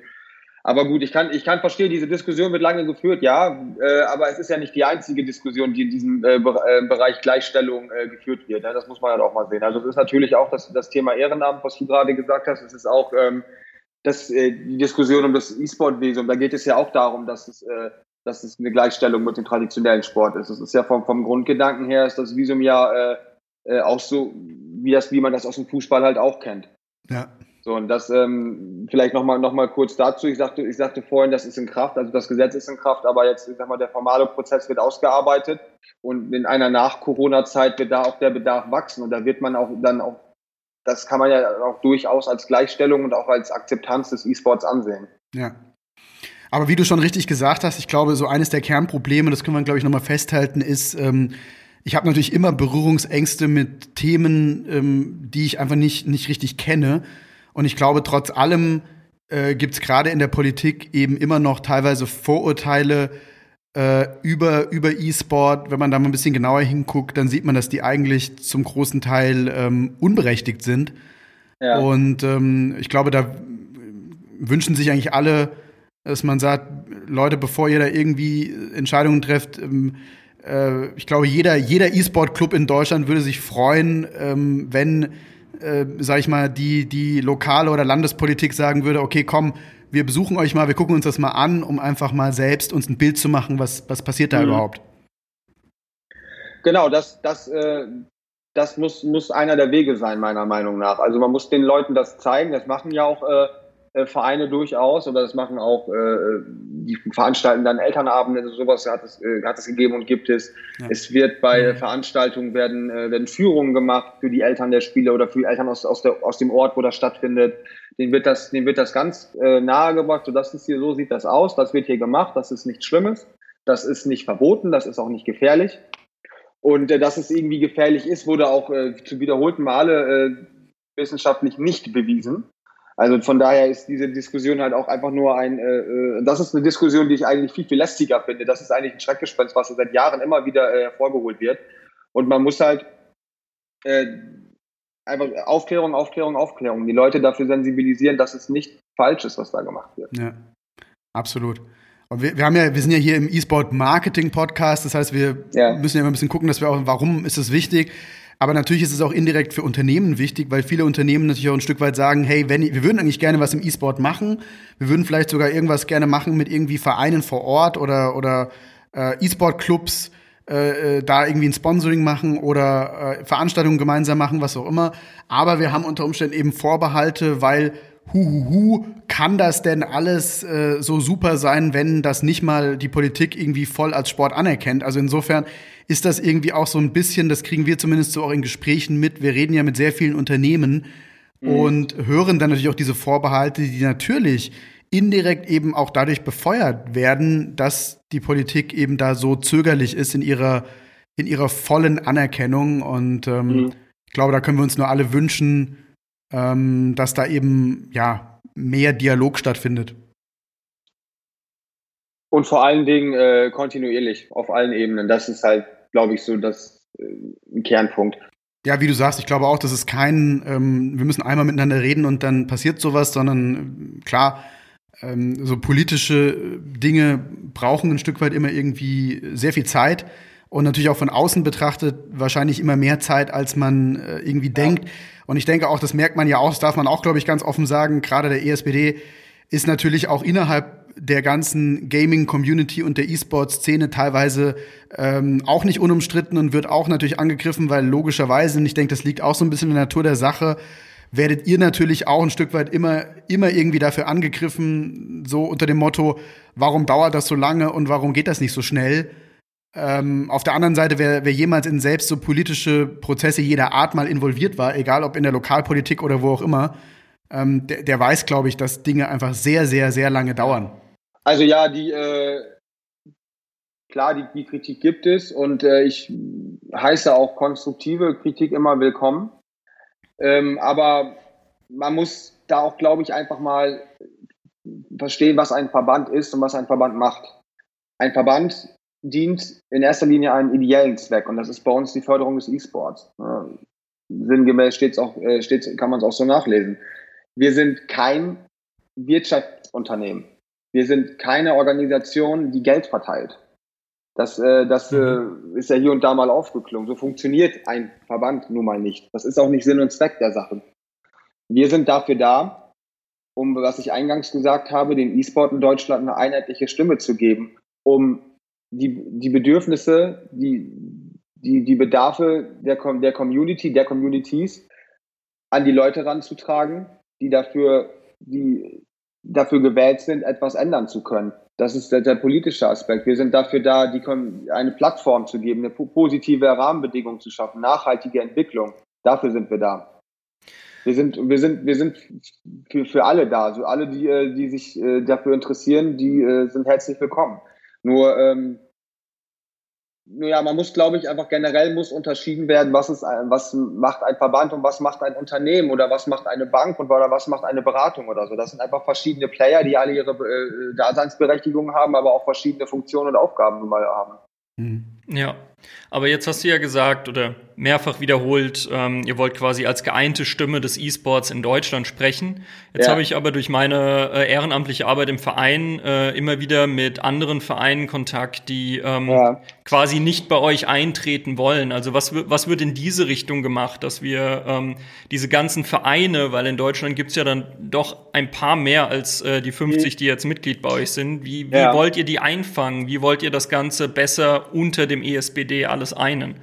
D: Aber gut, ich kann, ich kann verstehen, diese Diskussion wird lange geführt, ja, äh, aber es ist ja nicht die einzige Diskussion, die in diesem äh, äh Bereich Gleichstellung äh, geführt wird. Ne? Das muss man halt auch mal sehen. Also es ist natürlich auch das, das Thema Ehrenamt, was du gerade gesagt hast. Es ist auch ähm, das, äh, die Diskussion um das E-Sport-Visum, da geht es ja auch darum, dass es, äh, dass es eine Gleichstellung mit dem traditionellen Sport ist. Das ist ja vom, vom Grundgedanken her, ist das Visum ja äh, äh, auch so, wie, das, wie man das aus dem Fußball halt auch kennt.
B: Ja.
D: So, und das ähm, vielleicht nochmal noch mal kurz dazu. Ich sagte, ich sagte vorhin, das ist in Kraft, also das Gesetz ist in Kraft, aber jetzt, ich sag mal, der formale Prozess wird ausgearbeitet und in einer Nach-Corona-Zeit wird da auch der Bedarf wachsen und da wird man auch dann auch das kann man ja auch durchaus als Gleichstellung und auch als Akzeptanz des E-Sports ansehen.
B: Ja. Aber wie du schon richtig gesagt hast, ich glaube, so eines der Kernprobleme, das können wir, glaube ich, nochmal festhalten, ist, ähm, ich habe natürlich immer Berührungsängste mit Themen, ähm, die ich einfach nicht, nicht richtig kenne. Und ich glaube, trotz allem äh, gibt es gerade in der Politik eben immer noch teilweise Vorurteile, äh, über, über E-Sport, wenn man da mal ein bisschen genauer hinguckt, dann sieht man, dass die eigentlich zum großen Teil ähm, unberechtigt sind. Ja. Und ähm, ich glaube, da wünschen sich eigentlich alle, dass man sagt, Leute, bevor ihr da irgendwie Entscheidungen trefft, ähm, äh, ich glaube, jeder, jeder E-Sport-Club in Deutschland würde sich freuen, ähm, wenn, äh, sag ich mal, die, die lokale oder Landespolitik sagen würde, okay, komm, wir besuchen euch mal, wir gucken uns das mal an, um einfach mal selbst uns ein Bild zu machen, was, was passiert da mhm. überhaupt.
D: Genau, das, das, äh, das muss, muss einer der Wege sein, meiner Meinung nach. Also man muss den Leuten das zeigen, das machen ja auch äh, äh Vereine durchaus oder das machen auch, äh, die veranstalten dann Elternabende, also sowas hat es, äh, hat es gegeben und gibt es. Ja. Es wird bei mhm. Veranstaltungen werden, äh, werden Führungen gemacht für die Eltern der Spieler oder für die Eltern aus, aus, der, aus dem Ort, wo das stattfindet den wird das, den wird das ganz äh, nahe gebracht, so das ist hier, so sieht das aus, das wird hier gemacht, das ist nichts Schlimmes, das ist nicht verboten, das ist auch nicht gefährlich. Und äh, dass es irgendwie gefährlich ist, wurde auch äh, zu wiederholten Male äh, wissenschaftlich nicht bewiesen. Also von daher ist diese Diskussion halt auch einfach nur ein, äh, äh, das ist eine Diskussion, die ich eigentlich viel, viel lästiger finde. Das ist eigentlich ein Schreckgespenst, was seit Jahren immer wieder äh, hervorgeholt wird. Und man muss halt äh, einfach Aufklärung, Aufklärung, Aufklärung. Die Leute dafür sensibilisieren, dass es nicht falsch ist, was da gemacht wird.
B: Ja, absolut. Und wir, wir haben ja, wir sind ja hier im E-Sport Marketing Podcast, das heißt, wir ja. müssen ja immer ein bisschen gucken, dass wir auch, warum ist es wichtig? Aber natürlich ist es auch indirekt für Unternehmen wichtig, weil viele Unternehmen natürlich auch ein Stück weit sagen, hey, wenn, wir würden eigentlich gerne was im E-Sport machen, wir würden vielleicht sogar irgendwas gerne machen mit irgendwie Vereinen vor Ort oder, oder äh, E-Sport-Clubs, äh, äh, da irgendwie ein Sponsoring machen oder äh, Veranstaltungen gemeinsam machen, was auch immer. Aber wir haben unter Umständen eben Vorbehalte, weil huhuhu, kann das denn alles äh, so super sein, wenn das nicht mal die Politik irgendwie voll als Sport anerkennt? Also insofern ist das irgendwie auch so ein bisschen, das kriegen wir zumindest so auch in Gesprächen mit. Wir reden ja mit sehr vielen Unternehmen mhm. und hören dann natürlich auch diese Vorbehalte, die natürlich indirekt eben auch dadurch befeuert werden, dass die Politik eben da so zögerlich ist in ihrer, in ihrer vollen Anerkennung. Und ähm, mhm. ich glaube, da können wir uns nur alle wünschen, ähm, dass da eben ja mehr Dialog stattfindet.
D: Und vor allen Dingen äh, kontinuierlich auf allen Ebenen. Das ist halt, glaube ich, so das äh, ein Kernpunkt.
B: Ja, wie du sagst, ich glaube auch, das ist kein, ähm, wir müssen einmal miteinander reden und dann passiert sowas, sondern äh, klar, ähm, so politische Dinge brauchen ein Stück weit immer irgendwie sehr viel Zeit und natürlich auch von außen betrachtet wahrscheinlich immer mehr Zeit, als man äh, irgendwie ja. denkt. Und ich denke auch, das merkt man ja auch, das darf man auch, glaube ich, ganz offen sagen, gerade der ESPD ist natürlich auch innerhalb der ganzen Gaming-Community und der E-Sport-Szene teilweise ähm, auch nicht unumstritten und wird auch natürlich angegriffen, weil logischerweise, und ich denke, das liegt auch so ein bisschen in der Natur der Sache, werdet ihr natürlich auch ein Stück weit immer, immer irgendwie dafür angegriffen, so unter dem Motto, warum dauert das so lange und warum geht das nicht so schnell? Ähm, auf der anderen Seite, wer, wer jemals in selbst so politische Prozesse jeder Art mal involviert war, egal ob in der Lokalpolitik oder wo auch immer, ähm, der, der, weiß, glaube ich, dass Dinge einfach sehr, sehr, sehr lange dauern.
D: Also ja, die äh, klar, die, die Kritik gibt es und äh, ich heiße auch konstruktive Kritik immer willkommen. Ähm, aber man muss da auch, glaube ich, einfach mal verstehen, was ein Verband ist und was ein Verband macht. Ein Verband dient in erster Linie einem ideellen Zweck und das ist bei uns die Förderung des E-Sports. Ja, sinngemäß steht's auch, äh, steht's, kann man es auch so nachlesen. Wir sind kein Wirtschaftsunternehmen. Wir sind keine Organisation, die Geld verteilt. Das, äh, das äh, mhm. ist ja hier und da mal aufgeklungen. So funktioniert ein Verband nun mal nicht. Das ist auch nicht Sinn und Zweck der Sache. Wir sind dafür da, um, was ich eingangs gesagt habe, den E-Sport in Deutschland eine einheitliche Stimme zu geben, um die, die Bedürfnisse, die, die, die Bedarfe der, der Community, der Communities an die Leute ranzutragen, die dafür, die dafür gewählt sind, etwas ändern zu können. Das ist der, der politische Aspekt. Wir sind dafür da, die, eine Plattform zu geben, eine positive Rahmenbedingung zu schaffen, nachhaltige Entwicklung. Dafür sind wir da. Wir sind, wir sind, wir sind für, für alle da. Also alle, die, äh, die sich äh, dafür interessieren, die äh, sind herzlich willkommen. Nur ähm, ja, man muss, glaube ich, einfach generell muss unterschieden werden, was ist, was macht ein Verband und was macht ein Unternehmen oder was macht eine Bank und oder was macht eine Beratung oder so. Das sind einfach verschiedene Player, die alle ihre äh, Daseinsberechtigung haben, aber auch verschiedene Funktionen und Aufgaben mal haben.
C: Mhm. Ja, aber jetzt hast du ja gesagt oder mehrfach wiederholt, ähm, ihr wollt quasi als geeinte Stimme des E-Sports in Deutschland sprechen. Jetzt ja. habe ich aber durch meine äh, ehrenamtliche Arbeit im Verein äh, immer wieder mit anderen Vereinen Kontakt, die ähm, ja. quasi nicht bei euch eintreten wollen. Also was, was wird in diese Richtung gemacht, dass wir ähm, diese ganzen Vereine, weil in Deutschland gibt's ja dann doch ein paar mehr als äh, die 50, mhm. die jetzt Mitglied bei euch sind. Wie, wie ja. wollt ihr die einfangen? Wie wollt ihr das Ganze besser unter dem ESBD alles einen?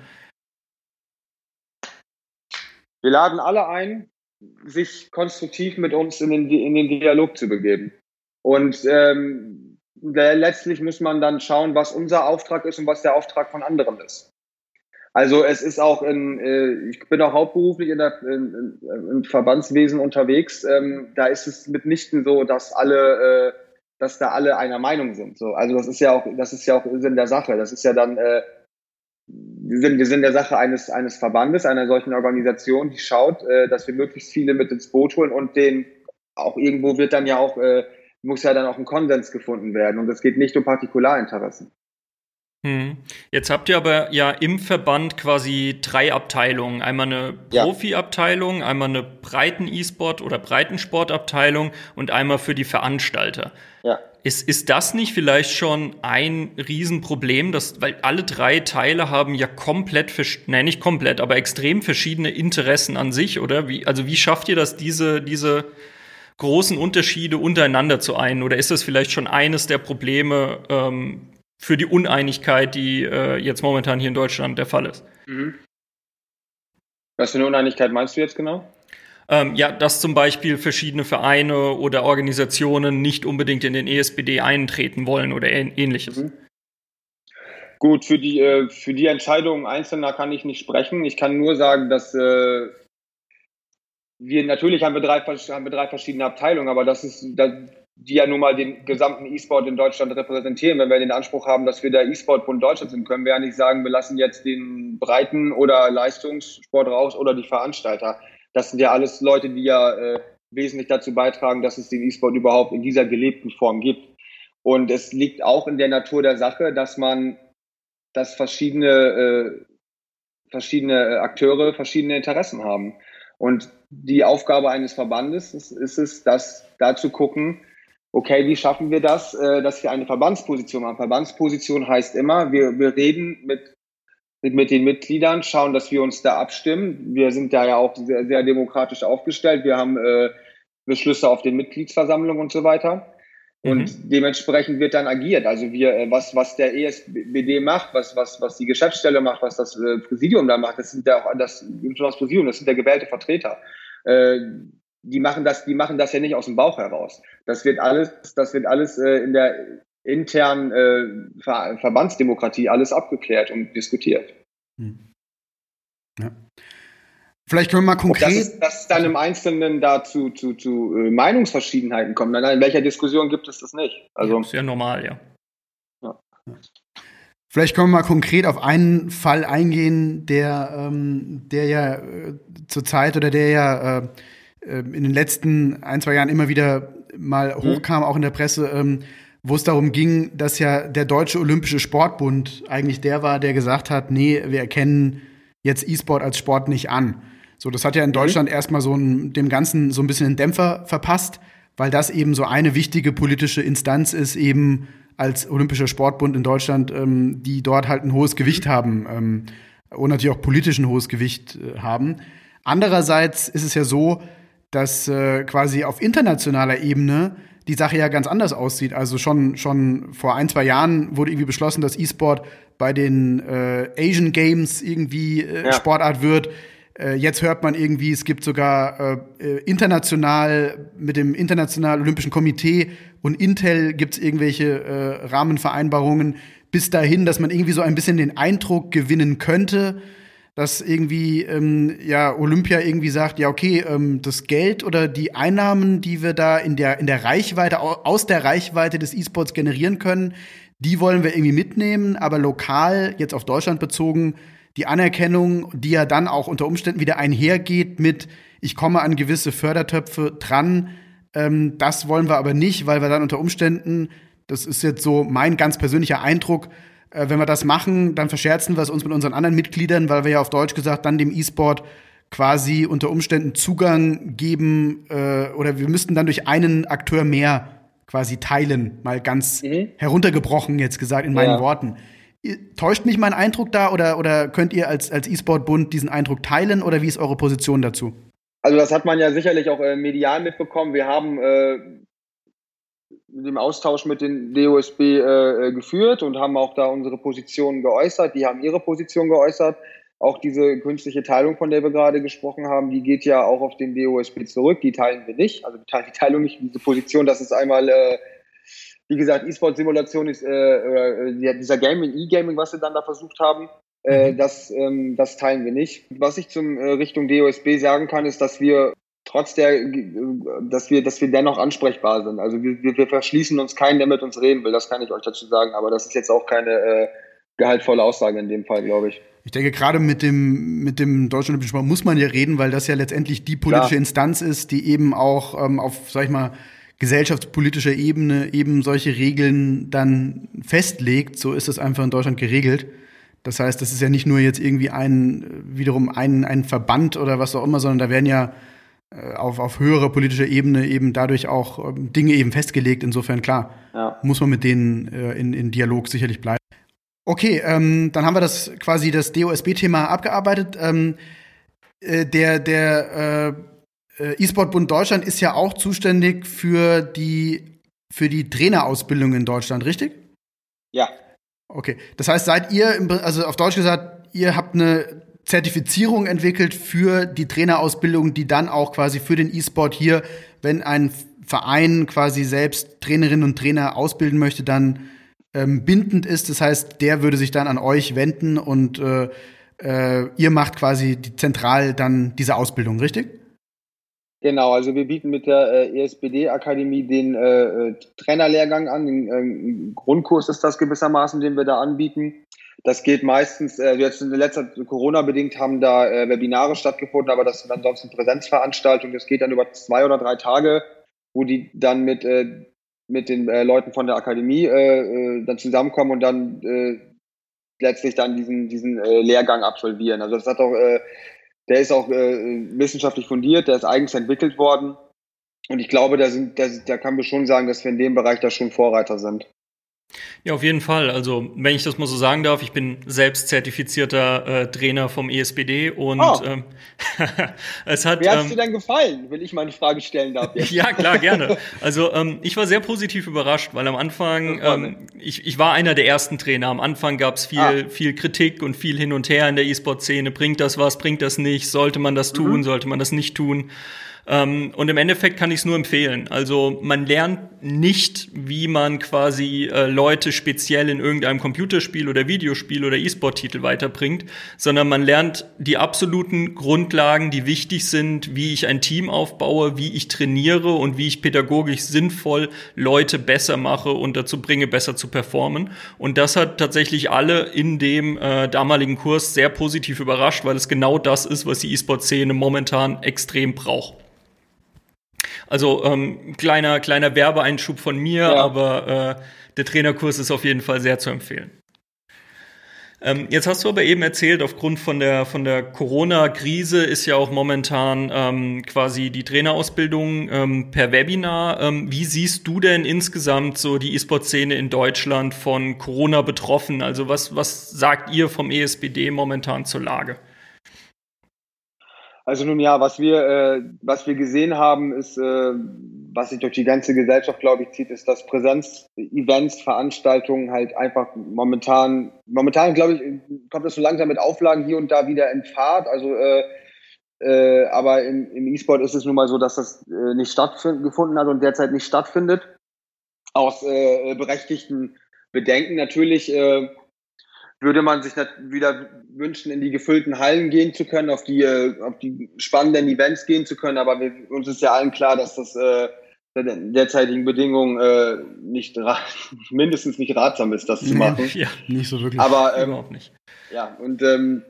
D: Wir laden alle ein, sich konstruktiv mit uns in den, in den Dialog zu begeben. Und ähm, letztlich muss man dann schauen, was unser Auftrag ist und was der Auftrag von anderen ist. Also es ist auch in, äh, ich bin auch hauptberuflich in der, in, in, im Verbandswesen unterwegs. Ähm, da ist es mitnichten so, dass alle, äh, dass da alle einer Meinung sind. So, also das ist ja auch, das ist ja auch Sinn der Sache. Das ist ja dann äh, wir sind, wir sind der Sache eines, eines Verbandes, einer solchen Organisation, die schaut, äh, dass wir möglichst viele mit ins Boot holen und den auch irgendwo wird dann ja auch, äh, muss ja dann auch ein Konsens gefunden werden. Und es geht nicht um Partikularinteressen.
C: Hm. Jetzt habt ihr aber ja im Verband quasi drei Abteilungen. Einmal eine Profi-Abteilung, einmal eine Breiten-E-Sport- oder Breitensportabteilung und einmal für die Veranstalter. Ja. Ist, ist das nicht vielleicht schon ein Riesenproblem, dass, weil alle drei Teile haben ja komplett, nein, nicht komplett, aber extrem verschiedene Interessen an sich, oder? Wie, also wie schafft ihr das, diese, diese großen Unterschiede untereinander zu ein? Oder ist das vielleicht schon eines der Probleme ähm, für die Uneinigkeit, die äh, jetzt momentan hier in Deutschland der Fall ist? Mhm.
D: Was für eine Uneinigkeit meinst du jetzt genau?
C: Ähm, ja, dass zum Beispiel verschiedene Vereine oder Organisationen nicht unbedingt in den ESBD eintreten wollen oder ähnliches. Mhm.
D: Gut, für die, äh, für die Entscheidung Einzelner kann ich nicht sprechen. Ich kann nur sagen, dass äh, wir natürlich haben wir, drei, haben wir drei verschiedene Abteilungen, aber das ist, das, die ja nun mal den gesamten E-Sport in Deutschland repräsentieren. Wenn wir den Anspruch haben, dass wir der E-Sport-Bund Deutschland sind, können wir ja nicht sagen, wir lassen jetzt den Breiten- oder Leistungssport raus oder die Veranstalter. Das sind ja alles Leute, die ja äh, wesentlich dazu beitragen, dass es den E-Sport überhaupt in dieser gelebten Form gibt. Und es liegt auch in der Natur der Sache, dass man, dass verschiedene, äh, verschiedene Akteure verschiedene Interessen haben. Und die Aufgabe eines Verbandes ist, ist es, dass da zu gucken, okay, wie schaffen wir das, äh, dass wir eine Verbandsposition haben? Verbandsposition heißt immer, wir, wir reden mit mit den Mitgliedern, schauen, dass wir uns da abstimmen. Wir sind da ja auch sehr, sehr demokratisch aufgestellt. Wir haben äh, Beschlüsse auf den Mitgliedsversammlungen und so weiter. Und mhm. dementsprechend wird dann agiert. Also wir, äh, was, was der ESBD macht, was, was, was die Geschäftsstelle macht, was das äh, Präsidium da macht, das sind ja auch das, das Präsidium, das sind ja gewählte Vertreter. Äh, die machen das, die machen das ja nicht aus dem Bauch heraus. Das wird alles, das wird alles äh, in der internen äh, Ver Verbandsdemokratie alles abgeklärt und diskutiert. Hm.
B: Ja. Vielleicht können wir mal konkret.
D: Dass es, dass es dann im Einzelnen dazu zu, zu äh, Meinungsverschiedenheiten kommt. Nein, in welcher Diskussion gibt es das nicht?
C: Also, ja, ist ja normal, ja. ja.
B: Vielleicht können wir mal konkret auf einen Fall eingehen, der, ähm, der ja äh, zurzeit oder der ja äh in den letzten ein, zwei Jahren immer wieder mal mhm. hochkam, auch in der Presse. Ähm, wo es darum ging, dass ja der Deutsche Olympische Sportbund eigentlich der war, der gesagt hat, nee, wir erkennen jetzt E-Sport als Sport nicht an. So, das hat ja in mhm. Deutschland mhm. erstmal so ein, dem Ganzen so ein bisschen einen Dämpfer verpasst, weil das eben so eine wichtige politische Instanz ist, eben als Olympischer Sportbund in Deutschland, ähm, die dort halt ein hohes Gewicht haben ähm, und natürlich auch politisch ein hohes Gewicht äh, haben. Andererseits ist es ja so, dass äh, quasi auf internationaler Ebene die Sache ja ganz anders aussieht. Also schon, schon vor ein, zwei Jahren wurde irgendwie beschlossen, dass E-Sport bei den äh, Asian Games irgendwie äh, ja. Sportart wird. Äh, jetzt hört man irgendwie, es gibt sogar äh, äh international mit dem Internationalen Olympischen Komitee und Intel gibt es irgendwelche äh, Rahmenvereinbarungen bis dahin, dass man irgendwie so ein bisschen den Eindruck gewinnen könnte, dass irgendwie ähm, ja Olympia irgendwie sagt, ja okay, ähm, das Geld oder die Einnahmen, die wir da in der in der Reichweite aus der Reichweite des E-Sports generieren können, die wollen wir irgendwie mitnehmen, aber lokal jetzt auf Deutschland bezogen die Anerkennung, die ja dann auch unter Umständen wieder einhergeht mit ich komme an gewisse Fördertöpfe dran, ähm, das wollen wir aber nicht, weil wir dann unter Umständen, das ist jetzt so mein ganz persönlicher Eindruck, äh, wenn wir das machen, dann verscherzen wir es uns mit unseren anderen Mitgliedern, weil wir ja auf Deutsch gesagt dann dem E-Sport quasi unter Umständen Zugang geben äh, oder wir müssten dann durch einen Akteur mehr quasi teilen, mal ganz mhm. heruntergebrochen jetzt gesagt in meinen ja. Worten. Täuscht mich mein Eindruck da oder, oder könnt ihr als, als E-Sport-Bund diesen Eindruck teilen oder wie ist eure Position dazu?
D: Also das hat man ja sicherlich auch äh, medial mitbekommen. Wir haben äh, den Austausch mit den DOSB äh, äh, geführt und haben auch da unsere Positionen geäußert. Die haben ihre Position geäußert. Auch diese künstliche Teilung, von der wir gerade gesprochen haben, die geht ja auch auf den DOSB zurück. Die teilen wir nicht. Also die Teilung nicht, diese Position, das ist einmal, äh, wie gesagt, E-Sport-Simulation ist, äh, äh, dieser Gaming, E-Gaming, was sie dann da versucht haben. Äh, mhm. das, ähm, das teilen wir nicht. Was ich zum äh, Richtung DOSB sagen kann, ist, dass wir trotz der, dass wir, dass wir dennoch ansprechbar sind. Also wir, wir verschließen uns keinen, der mit uns reden will. Das kann ich euch dazu sagen. Aber das ist jetzt auch keine äh, gehaltvolle Aussage in dem Fall, glaube ich.
B: Ich denke, gerade mit dem, mit dem Deutschen Olympischen Sport muss man ja reden, weil das ja letztendlich die politische Klar. Instanz ist, die eben auch ähm, auf, sag ich mal, gesellschaftspolitischer Ebene eben solche Regeln dann festlegt. So ist es einfach in Deutschland geregelt. Das heißt, das ist ja nicht nur jetzt irgendwie ein, wiederum ein, ein Verband oder was auch immer, sondern da werden ja auf, auf höherer politischer Ebene eben dadurch auch ähm, Dinge eben festgelegt. Insofern, klar, ja. muss man mit denen äh, in, in Dialog sicherlich bleiben. Okay, ähm, dann haben wir das quasi das DOSB-Thema abgearbeitet. Ähm, äh, der der äh, äh, E-Sport-Bund Deutschland ist ja auch zuständig für die, für die Trainerausbildung in Deutschland, richtig?
D: Ja.
B: Okay, das heißt, seid ihr, also auf Deutsch gesagt, ihr habt eine Zertifizierung entwickelt für die Trainerausbildung, die dann auch quasi für den E-Sport hier, wenn ein Verein quasi selbst Trainerinnen und Trainer ausbilden möchte, dann ähm, bindend ist. Das heißt, der würde sich dann an euch wenden und äh, äh, ihr macht quasi die, zentral dann diese Ausbildung, richtig?
D: Genau, also wir bieten mit der äh, ESBD-Akademie den äh, äh, Trainerlehrgang an. Den äh, Grundkurs ist das gewissermaßen, den wir da anbieten. Das geht meistens, äh, jetzt in letzter Corona-bedingt haben da äh, Webinare stattgefunden, aber das sind ansonsten Präsenzveranstaltungen. Das geht dann über zwei oder drei Tage, wo die dann mit, äh, mit den äh, Leuten von der Akademie äh, äh, dann zusammenkommen und dann äh, letztlich dann diesen, diesen äh, Lehrgang absolvieren. Also das hat auch, äh, der ist auch äh, wissenschaftlich fundiert, der ist eigens entwickelt worden. Und ich glaube, da sind, da, da kann man schon sagen, dass wir in dem Bereich da schon Vorreiter sind.
C: Ja, auf jeden Fall. Also, wenn ich das mal so sagen darf, ich bin selbst zertifizierter äh, Trainer vom ESBD und oh. ähm, es hat.
D: Wie hat es ähm, dir denn gefallen, wenn ich meine Frage stellen darf?
C: ja, klar, gerne. Also, ähm, ich war sehr positiv überrascht, weil am Anfang, ähm, ich, ich war einer der ersten Trainer. Am Anfang gab es viel, ah. viel Kritik und viel hin und her in der E-Sport-Szene. Bringt das was, bringt das nicht? Sollte man das tun? Mhm. Sollte man das nicht tun? Ähm, und im Endeffekt kann ich es nur empfehlen. Also man lernt nicht, wie man quasi äh, Leute speziell in irgendeinem Computerspiel oder Videospiel oder E-Sport-Titel weiterbringt, sondern man lernt die absoluten Grundlagen, die wichtig sind, wie ich ein Team aufbaue, wie ich trainiere und wie ich pädagogisch sinnvoll Leute besser mache und dazu bringe, besser zu performen. Und das hat tatsächlich alle in dem äh, damaligen Kurs sehr positiv überrascht, weil es genau das ist, was die E-Sport-Szene momentan extrem braucht. Also ähm, kleiner, kleiner Werbeeinschub von mir, ja. aber äh, der Trainerkurs ist auf jeden Fall sehr zu empfehlen. Ähm, jetzt hast du aber eben erzählt, aufgrund von der, von der Corona-Krise ist ja auch momentan ähm, quasi die Trainerausbildung ähm, per Webinar. Ähm, wie siehst du denn insgesamt so die E-Sport-Szene in Deutschland von Corona betroffen? Also was, was sagt ihr vom ESBD momentan zur Lage?
D: Also nun ja, was wir, äh, was wir gesehen haben, ist, äh, was sich durch die ganze Gesellschaft, glaube ich, zieht, ist, dass Präsenz-Events, Veranstaltungen halt einfach momentan, momentan, glaube ich, kommt es so langsam mit Auflagen hier und da wieder in Fahrt. Also äh, äh, aber im, im E-Sport ist es nun mal so, dass das äh, nicht stattgefunden hat und derzeit nicht stattfindet. Aus äh, berechtigten Bedenken natürlich äh, würde man sich wieder wünschen, in die gefüllten Hallen gehen zu können, auf die, äh, auf die spannenden Events gehen zu können. Aber wir, uns ist ja allen klar, dass das äh, derzeitigen Bedingungen äh, nicht mindestens nicht ratsam ist, das zu machen.
B: Ja, nicht so wirklich.
D: Aber ähm, überhaupt nicht. Ja, und ähm,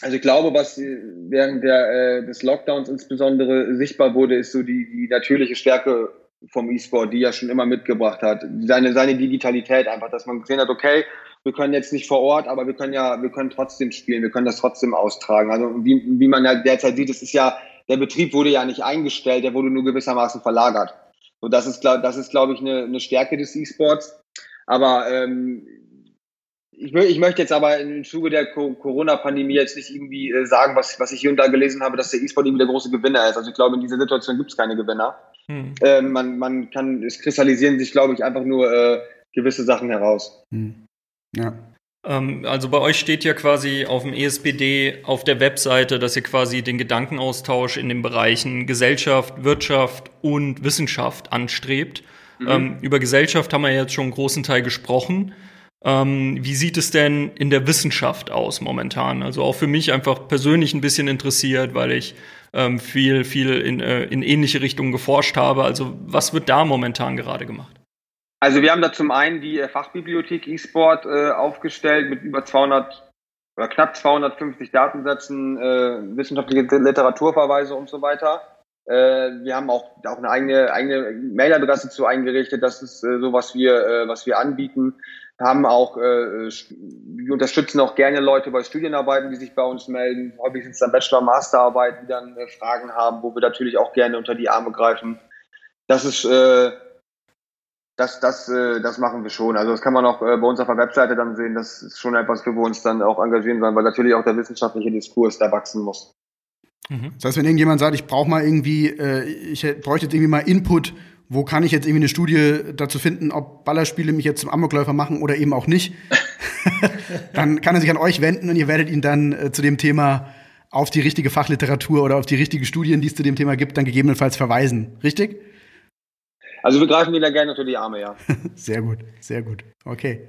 D: also ich glaube, was während der, äh, des Lockdowns insbesondere sichtbar wurde, ist so die, die natürliche Stärke vom E-Sport, die er schon immer mitgebracht hat. Seine, seine Digitalität einfach, dass man gesehen hat, okay, wir können jetzt nicht vor Ort, aber wir können ja, wir können trotzdem spielen, wir können das trotzdem austragen. Also wie, wie man ja derzeit sieht, es ist ja, der Betrieb wurde ja nicht eingestellt, der wurde nur gewissermaßen verlagert. Und das ist, das ist glaube ich, eine, eine Stärke des E-Sports. Aber ähm, ich, ich möchte jetzt aber im Zuge der Corona-Pandemie jetzt nicht irgendwie äh, sagen, was, was ich hier und da gelesen habe, dass der E-Sport irgendwie der große Gewinner ist. Also ich glaube, in dieser Situation gibt es keine Gewinner. Hm. Äh, man, man kann, es kristallisieren sich, glaube ich, einfach nur äh, gewisse Sachen heraus. Hm.
C: Ja. Ähm, also bei euch steht ja quasi auf dem ESPD auf der Webseite, dass ihr quasi den Gedankenaustausch in den Bereichen Gesellschaft, Wirtschaft und Wissenschaft anstrebt. Mhm. Ähm, über Gesellschaft haben wir jetzt schon einen großen Teil gesprochen. Ähm, wie sieht es denn in der Wissenschaft aus momentan? Also auch für mich einfach persönlich ein bisschen interessiert, weil ich ähm, viel, viel in, äh, in ähnliche Richtungen geforscht habe. Also was wird da momentan gerade gemacht?
D: Also wir haben da zum einen die äh, Fachbibliothek eSport äh, aufgestellt mit über 200 oder knapp 250 Datensätzen, äh, wissenschaftliche Literaturverweise und so weiter. Äh, wir haben auch, auch eine eigene, eigene Mailadresse zu eingerichtet. Das ist äh, so, was wir, äh, was wir anbieten haben auch, äh, wir unterstützen auch gerne Leute bei Studienarbeiten, die sich bei uns melden. Häufig sind es dann Bachelor-, Masterarbeiten, die dann äh, Fragen haben, wo wir natürlich auch gerne unter die Arme greifen. Das ist, äh, das, das, äh, das machen wir schon. Also das kann man auch äh, bei uns auf der Webseite dann sehen. Das ist schon etwas, für wir uns dann auch engagieren sollen, weil natürlich auch der wissenschaftliche Diskurs da wachsen muss.
B: Mhm. Das heißt, wenn irgendjemand sagt, ich brauche mal irgendwie, äh, ich bräuchte jetzt irgendwie mal Input wo kann ich jetzt irgendwie eine Studie dazu finden, ob Ballerspiele mich jetzt zum Amokläufer machen oder eben auch nicht, dann kann er sich an euch wenden und ihr werdet ihn dann zu dem Thema auf die richtige Fachliteratur oder auf die richtigen Studien, die es zu dem Thema gibt, dann gegebenenfalls verweisen. Richtig?
D: Also wir greifen da gerne unter die Arme, ja.
B: sehr gut, sehr gut. Okay.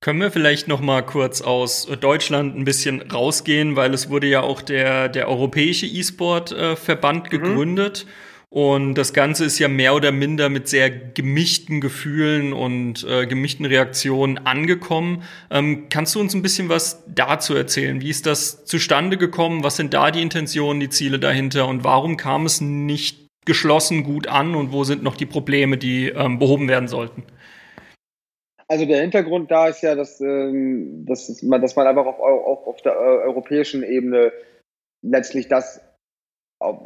C: Können wir vielleicht noch mal kurz aus Deutschland ein bisschen rausgehen, weil es wurde ja auch der, der Europäische E-Sport-Verband äh, gegründet. Mhm. Und das Ganze ist ja mehr oder minder mit sehr gemischten Gefühlen und äh, gemischten Reaktionen angekommen. Ähm, kannst du uns ein bisschen was dazu erzählen? Wie ist das zustande gekommen? Was sind da die Intentionen, die Ziele dahinter? Und warum kam es nicht geschlossen gut an? Und wo sind noch die Probleme, die ähm, behoben werden sollten?
D: Also der Hintergrund da ist ja, dass, ähm, dass, man, dass man einfach auf, auf, auf der äh, europäischen Ebene letztlich das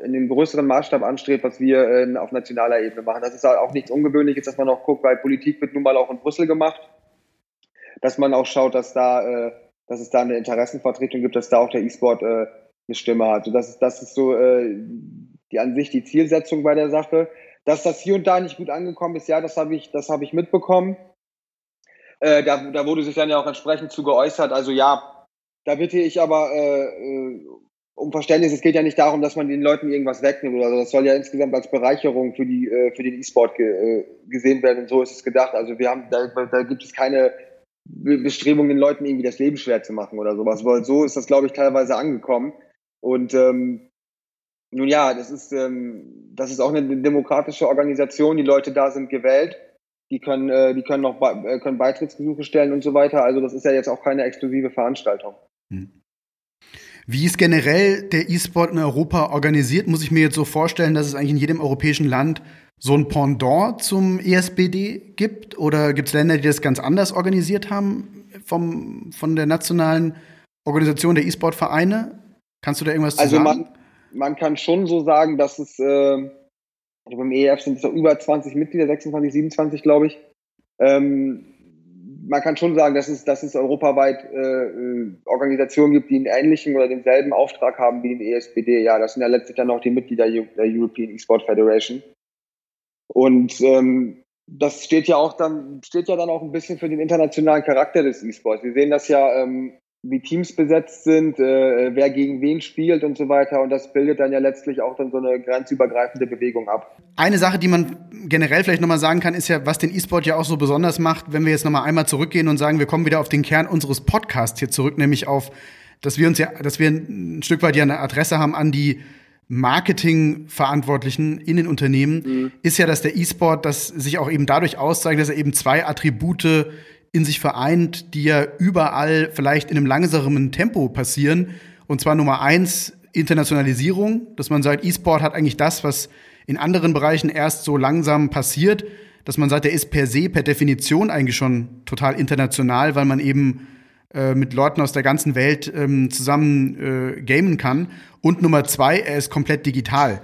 D: in dem größeren Maßstab anstrebt, was wir äh, auf nationaler Ebene machen. Das ist auch nichts Ungewöhnliches, dass man auch guckt, weil Politik wird nun mal auch in Brüssel gemacht, dass man auch schaut, dass da, äh, dass es da eine Interessenvertretung gibt, dass da auch der E-Sport äh, eine Stimme hat. Also das ist, das ist so äh, die an sich die Zielsetzung bei der Sache. Dass das hier und da nicht gut angekommen ist, ja, das habe ich, das habe ich mitbekommen. Äh, da, da wurde sich dann ja auch entsprechend zu geäußert. Also ja, da bitte ich aber äh, äh um Verständnis, es geht ja nicht darum, dass man den Leuten irgendwas wegnimmt oder so. Das soll ja insgesamt als Bereicherung für die äh, für den E-Sport ge, äh, gesehen werden und so ist es gedacht. Also wir haben, da, da gibt es keine Bestrebung, den Leuten irgendwie das Leben schwer zu machen oder sowas. Weil so ist das, glaube ich, teilweise angekommen. Und ähm, nun ja, das ist ähm, das ist auch eine demokratische Organisation. Die Leute da sind gewählt. Die können äh, die können noch be können Beitrittsgesuche stellen und so weiter. Also das ist ja jetzt auch keine exklusive Veranstaltung. Hm.
B: Wie ist generell der E-Sport in Europa organisiert? Muss ich mir jetzt so vorstellen, dass es eigentlich in jedem europäischen Land so ein Pendant zum ESBD gibt? Oder gibt es Länder, die das ganz anders organisiert haben vom, von der nationalen Organisation der E-Sport-Vereine? Kannst du da irgendwas
D: also
B: zu
D: sagen? Man, man kann schon so sagen, dass es, äh, beim EF sind es über 20 Mitglieder, 26, 27 glaube ich. Ähm, man kann schon sagen, dass es, dass es europaweit äh, Organisationen gibt, die einen ähnlichen oder denselben Auftrag haben wie die ESPD. Ja, das sind ja letztlich dann auch die Mitglieder der European E-Sport Federation. Und ähm, das steht ja auch dann, steht ja dann auch ein bisschen für den internationalen Charakter des E-Sports. Wir sehen das ja ähm, wie Teams besetzt sind, äh, wer gegen wen spielt und so weiter. Und das bildet dann ja letztlich auch dann so eine grenzübergreifende Bewegung ab.
B: Eine Sache, die man generell vielleicht nochmal sagen kann, ist ja, was den E-Sport ja auch so besonders macht, wenn wir jetzt nochmal einmal zurückgehen und sagen, wir kommen wieder auf den Kern unseres Podcasts hier zurück, nämlich auf, dass wir uns ja, dass wir ein Stück weit ja eine Adresse haben an die Marketingverantwortlichen in den Unternehmen, mhm. ist ja, dass der E-Sport, das sich auch eben dadurch auszeichnet, dass er eben zwei Attribute in sich vereint, die ja überall vielleicht in einem langsamen Tempo passieren. Und zwar Nummer eins, Internationalisierung, dass man sagt, E-Sport hat eigentlich das, was in anderen Bereichen erst so langsam passiert, dass man sagt, der ist per se, per Definition eigentlich schon total international, weil man eben äh, mit Leuten aus der ganzen Welt ähm, zusammen äh, gamen kann. Und Nummer zwei, er ist komplett digital.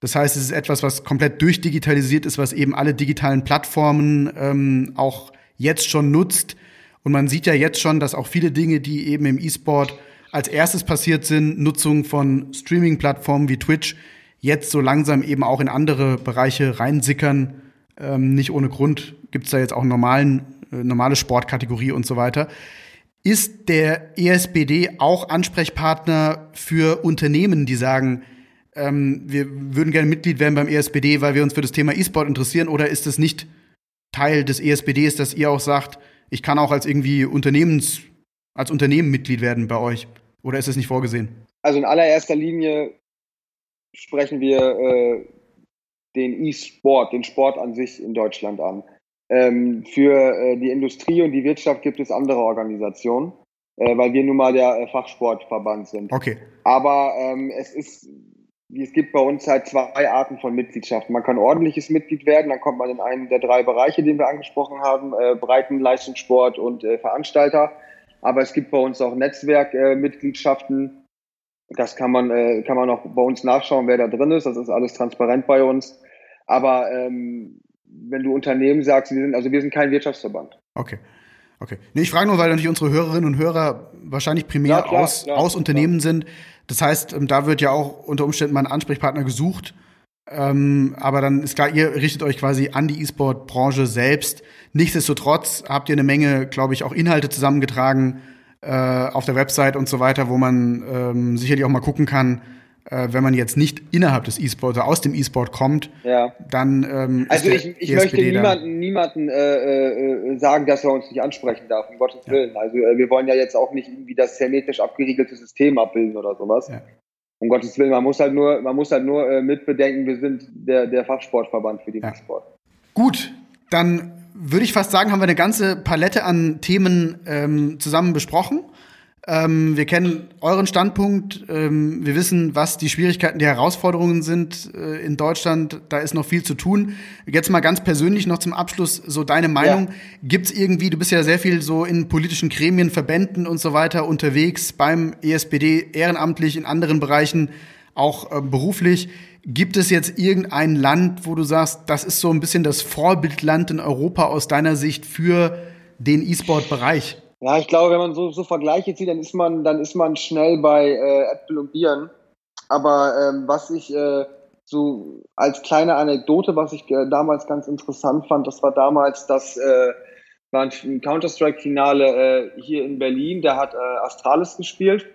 B: Das heißt, es ist etwas, was komplett durchdigitalisiert ist, was eben alle digitalen Plattformen ähm, auch jetzt schon nutzt. Und man sieht ja jetzt schon, dass auch viele Dinge, die eben im E-Sport als erstes passiert sind, Nutzung von Streaming-Plattformen wie Twitch, jetzt so langsam eben auch in andere Bereiche reinsickern. Ähm, nicht ohne Grund gibt es da jetzt auch normalen, äh, normale Sportkategorie und so weiter. Ist der ESBD auch Ansprechpartner für Unternehmen, die sagen, ähm, wir würden gerne Mitglied werden beim ESBD, weil wir uns für das Thema E-Sport interessieren, oder ist es nicht Teil des ESBDs, dass ihr auch sagt, ich kann auch als irgendwie Unternehmens, als Unternehmen Mitglied werden bei euch? Oder ist es nicht vorgesehen?
D: Also in allererster Linie sprechen wir äh, den E-Sport, den Sport an sich in Deutschland an. Ähm, für äh, die Industrie und die Wirtschaft gibt es andere Organisationen, äh, weil wir nun mal der äh, Fachsportverband sind.
B: Okay.
D: Aber ähm, es ist es gibt bei uns halt zwei Arten von Mitgliedschaft. Man kann ordentliches Mitglied werden, dann kommt man in einen der drei Bereiche, den wir angesprochen haben, äh, Breitenleistungssport und äh, Veranstalter. Aber es gibt bei uns auch Netzwerkmitgliedschaften. Äh, das kann man, äh, kann man auch bei uns nachschauen, wer da drin ist. Das ist alles transparent bei uns. Aber ähm, wenn du Unternehmen sagst, wir sind, also wir sind kein Wirtschaftsverband.
B: Okay. Okay. Nee, ich frage nur, weil natürlich unsere Hörerinnen und Hörer wahrscheinlich primär ja, klar, aus, klar, aus Unternehmen klar. sind. Das heißt, ähm, da wird ja auch unter Umständen mal ein Ansprechpartner gesucht. Ähm, aber dann ist klar, ihr richtet euch quasi an die E-Sport-Branche selbst. Nichtsdestotrotz habt ihr eine Menge, glaube ich, auch Inhalte zusammengetragen äh, auf der Website und so weiter, wo man ähm, sicherlich auch mal gucken kann, äh, wenn man jetzt nicht innerhalb des E-Sport oder aus dem E-Sport kommt, ja. dann ähm,
D: Also ich, ich möchte niemanden, niemanden äh, äh, sagen, dass er uns nicht ansprechen darf, um Gottes ja. Willen. Also äh, wir wollen ja jetzt auch nicht irgendwie das hermetisch abgeriegelte System abbilden oder sowas. Ja. Um Gottes Willen, man muss halt nur, man muss halt nur äh, mitbedenken, wir sind der, der Fachsportverband für den. E-Sport.
B: Gut, dann würde ich fast sagen, haben wir eine ganze Palette an Themen ähm, zusammen besprochen. Ähm, wir kennen euren Standpunkt. Ähm, wir wissen, was die Schwierigkeiten, die Herausforderungen sind äh, in Deutschland. Da ist noch viel zu tun. Jetzt mal ganz persönlich noch zum Abschluss so deine Meinung. Ja. Gibt es irgendwie, du bist ja sehr viel so in politischen Gremien, Verbänden und so weiter unterwegs, beim ESPD ehrenamtlich, in anderen Bereichen auch äh, beruflich. Gibt es jetzt irgendein Land, wo du sagst, das ist so ein bisschen das Vorbildland in Europa aus deiner Sicht für den E-Sport-Bereich?
D: Ja, ich glaube, wenn man so, so Vergleiche zieht, dann ist man, dann ist man schnell bei äh, Äpfel und Bieren. Aber ähm, was ich äh, so als kleine Anekdote, was ich äh, damals ganz interessant fand, das war damals das äh, war ein Counter-Strike-Finale äh, hier in Berlin. Da hat äh, Astralis gespielt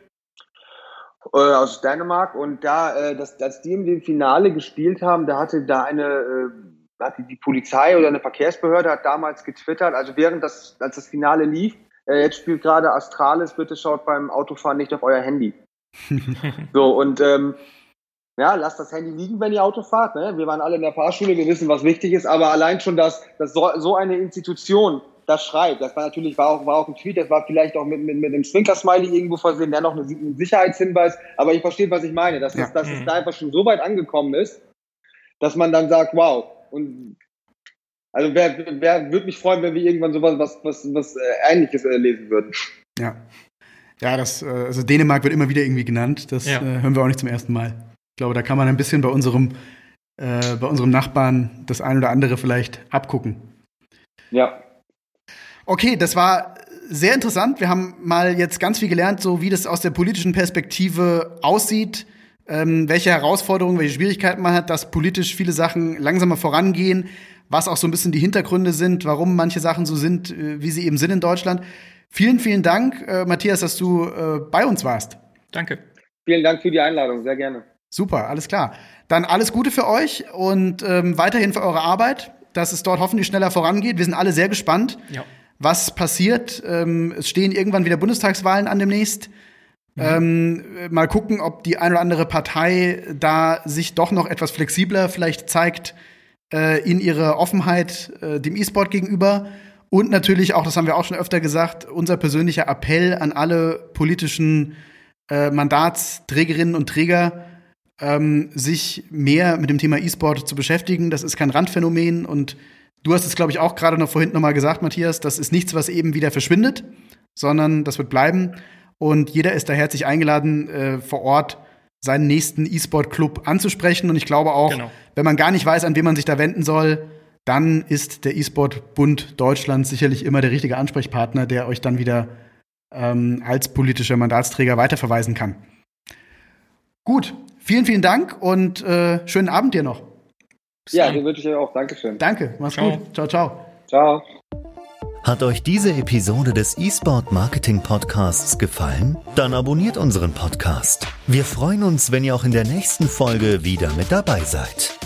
D: äh, aus Dänemark und da, äh, das, als die in dem Finale gespielt haben, da hatte da eine äh, die Polizei oder eine Verkehrsbehörde hat damals getwittert, also während das, als das Finale lief, äh, jetzt spielt gerade Astralis, bitte schaut beim Autofahren nicht auf euer Handy. so, und ähm, ja, lasst das Handy liegen, wenn ihr Auto fahrt. Ne? Wir waren alle in der Fahrschule, wir wissen, was wichtig ist, aber allein schon, dass, dass so, so eine Institution das schreibt, das war natürlich, war auch, war auch ein Tweet, das war vielleicht auch mit, mit, mit einem Zwinker-Smiley irgendwo versehen, der noch ein Sicherheitshinweis, aber ich verstehe, was ich meine, dass, ja. es, dass es mhm. da einfach schon so weit angekommen ist, dass man dann sagt, wow, und also wer, wer würde mich freuen, wenn wir irgendwann sowas was, was, was äh, Ähnliches äh, lesen würden.
B: Ja. Ja, das, äh, also Dänemark wird immer wieder irgendwie genannt. Das ja. äh, hören wir auch nicht zum ersten Mal. Ich glaube, da kann man ein bisschen bei unserem, äh, bei unserem Nachbarn das ein oder andere vielleicht abgucken.
D: Ja.
B: Okay, das war sehr interessant. Wir haben mal jetzt ganz viel gelernt, so wie das aus der politischen Perspektive aussieht, ähm, welche Herausforderungen, welche Schwierigkeiten man hat, dass politisch viele Sachen langsamer vorangehen, was auch so ein bisschen die Hintergründe sind, warum manche Sachen so sind, äh, wie sie eben sind in Deutschland. Vielen, vielen Dank, äh, Matthias, dass du äh, bei uns warst.
C: Danke.
D: Vielen Dank für die Einladung, sehr gerne.
B: Super, alles klar. Dann alles Gute für euch und ähm, weiterhin für eure Arbeit, dass es dort hoffentlich schneller vorangeht. Wir sind alle sehr gespannt,
C: Ja.
B: was passiert. Ähm, es stehen irgendwann wieder Bundestagswahlen an demnächst. Ähm, mal gucken, ob die eine oder andere Partei da sich doch noch etwas flexibler vielleicht zeigt äh, in ihrer Offenheit äh, dem E-Sport gegenüber. Und natürlich auch, das haben wir auch schon öfter gesagt, unser persönlicher Appell an alle politischen äh, Mandatsträgerinnen und Träger, ähm, sich mehr mit dem Thema E-Sport zu beschäftigen. Das ist kein Randphänomen und du hast es, glaube ich, auch gerade noch vorhin noch mal gesagt, Matthias, das ist nichts, was eben wieder verschwindet, sondern das wird bleiben. Und jeder ist da herzlich eingeladen, äh, vor Ort seinen nächsten E-Sport-Club anzusprechen. Und ich glaube auch,
C: Genau.
B: wenn man gar nicht weiß, an wen man sich da wenden soll, dann ist der E-Sport-Bund Deutschland sicherlich immer der richtige Ansprechpartner, der euch dann wieder ähm, als politischer Mandatsträger weiterverweisen kann. Gut, vielen, vielen Dank und äh, schönen Abend dir noch.
D: Ja, den wünsche ich euch auch. Dankeschön.
B: Danke, mach's
C: Ciao.
B: gut. Ciao, ciao.
D: Ciao.
A: Hat euch diese Episode des eSport Marketing Podcasts gefallen? Dann abonniert unseren Podcast. Wir freuen uns, wenn ihr auch in der nächsten Folge wieder mit dabei seid.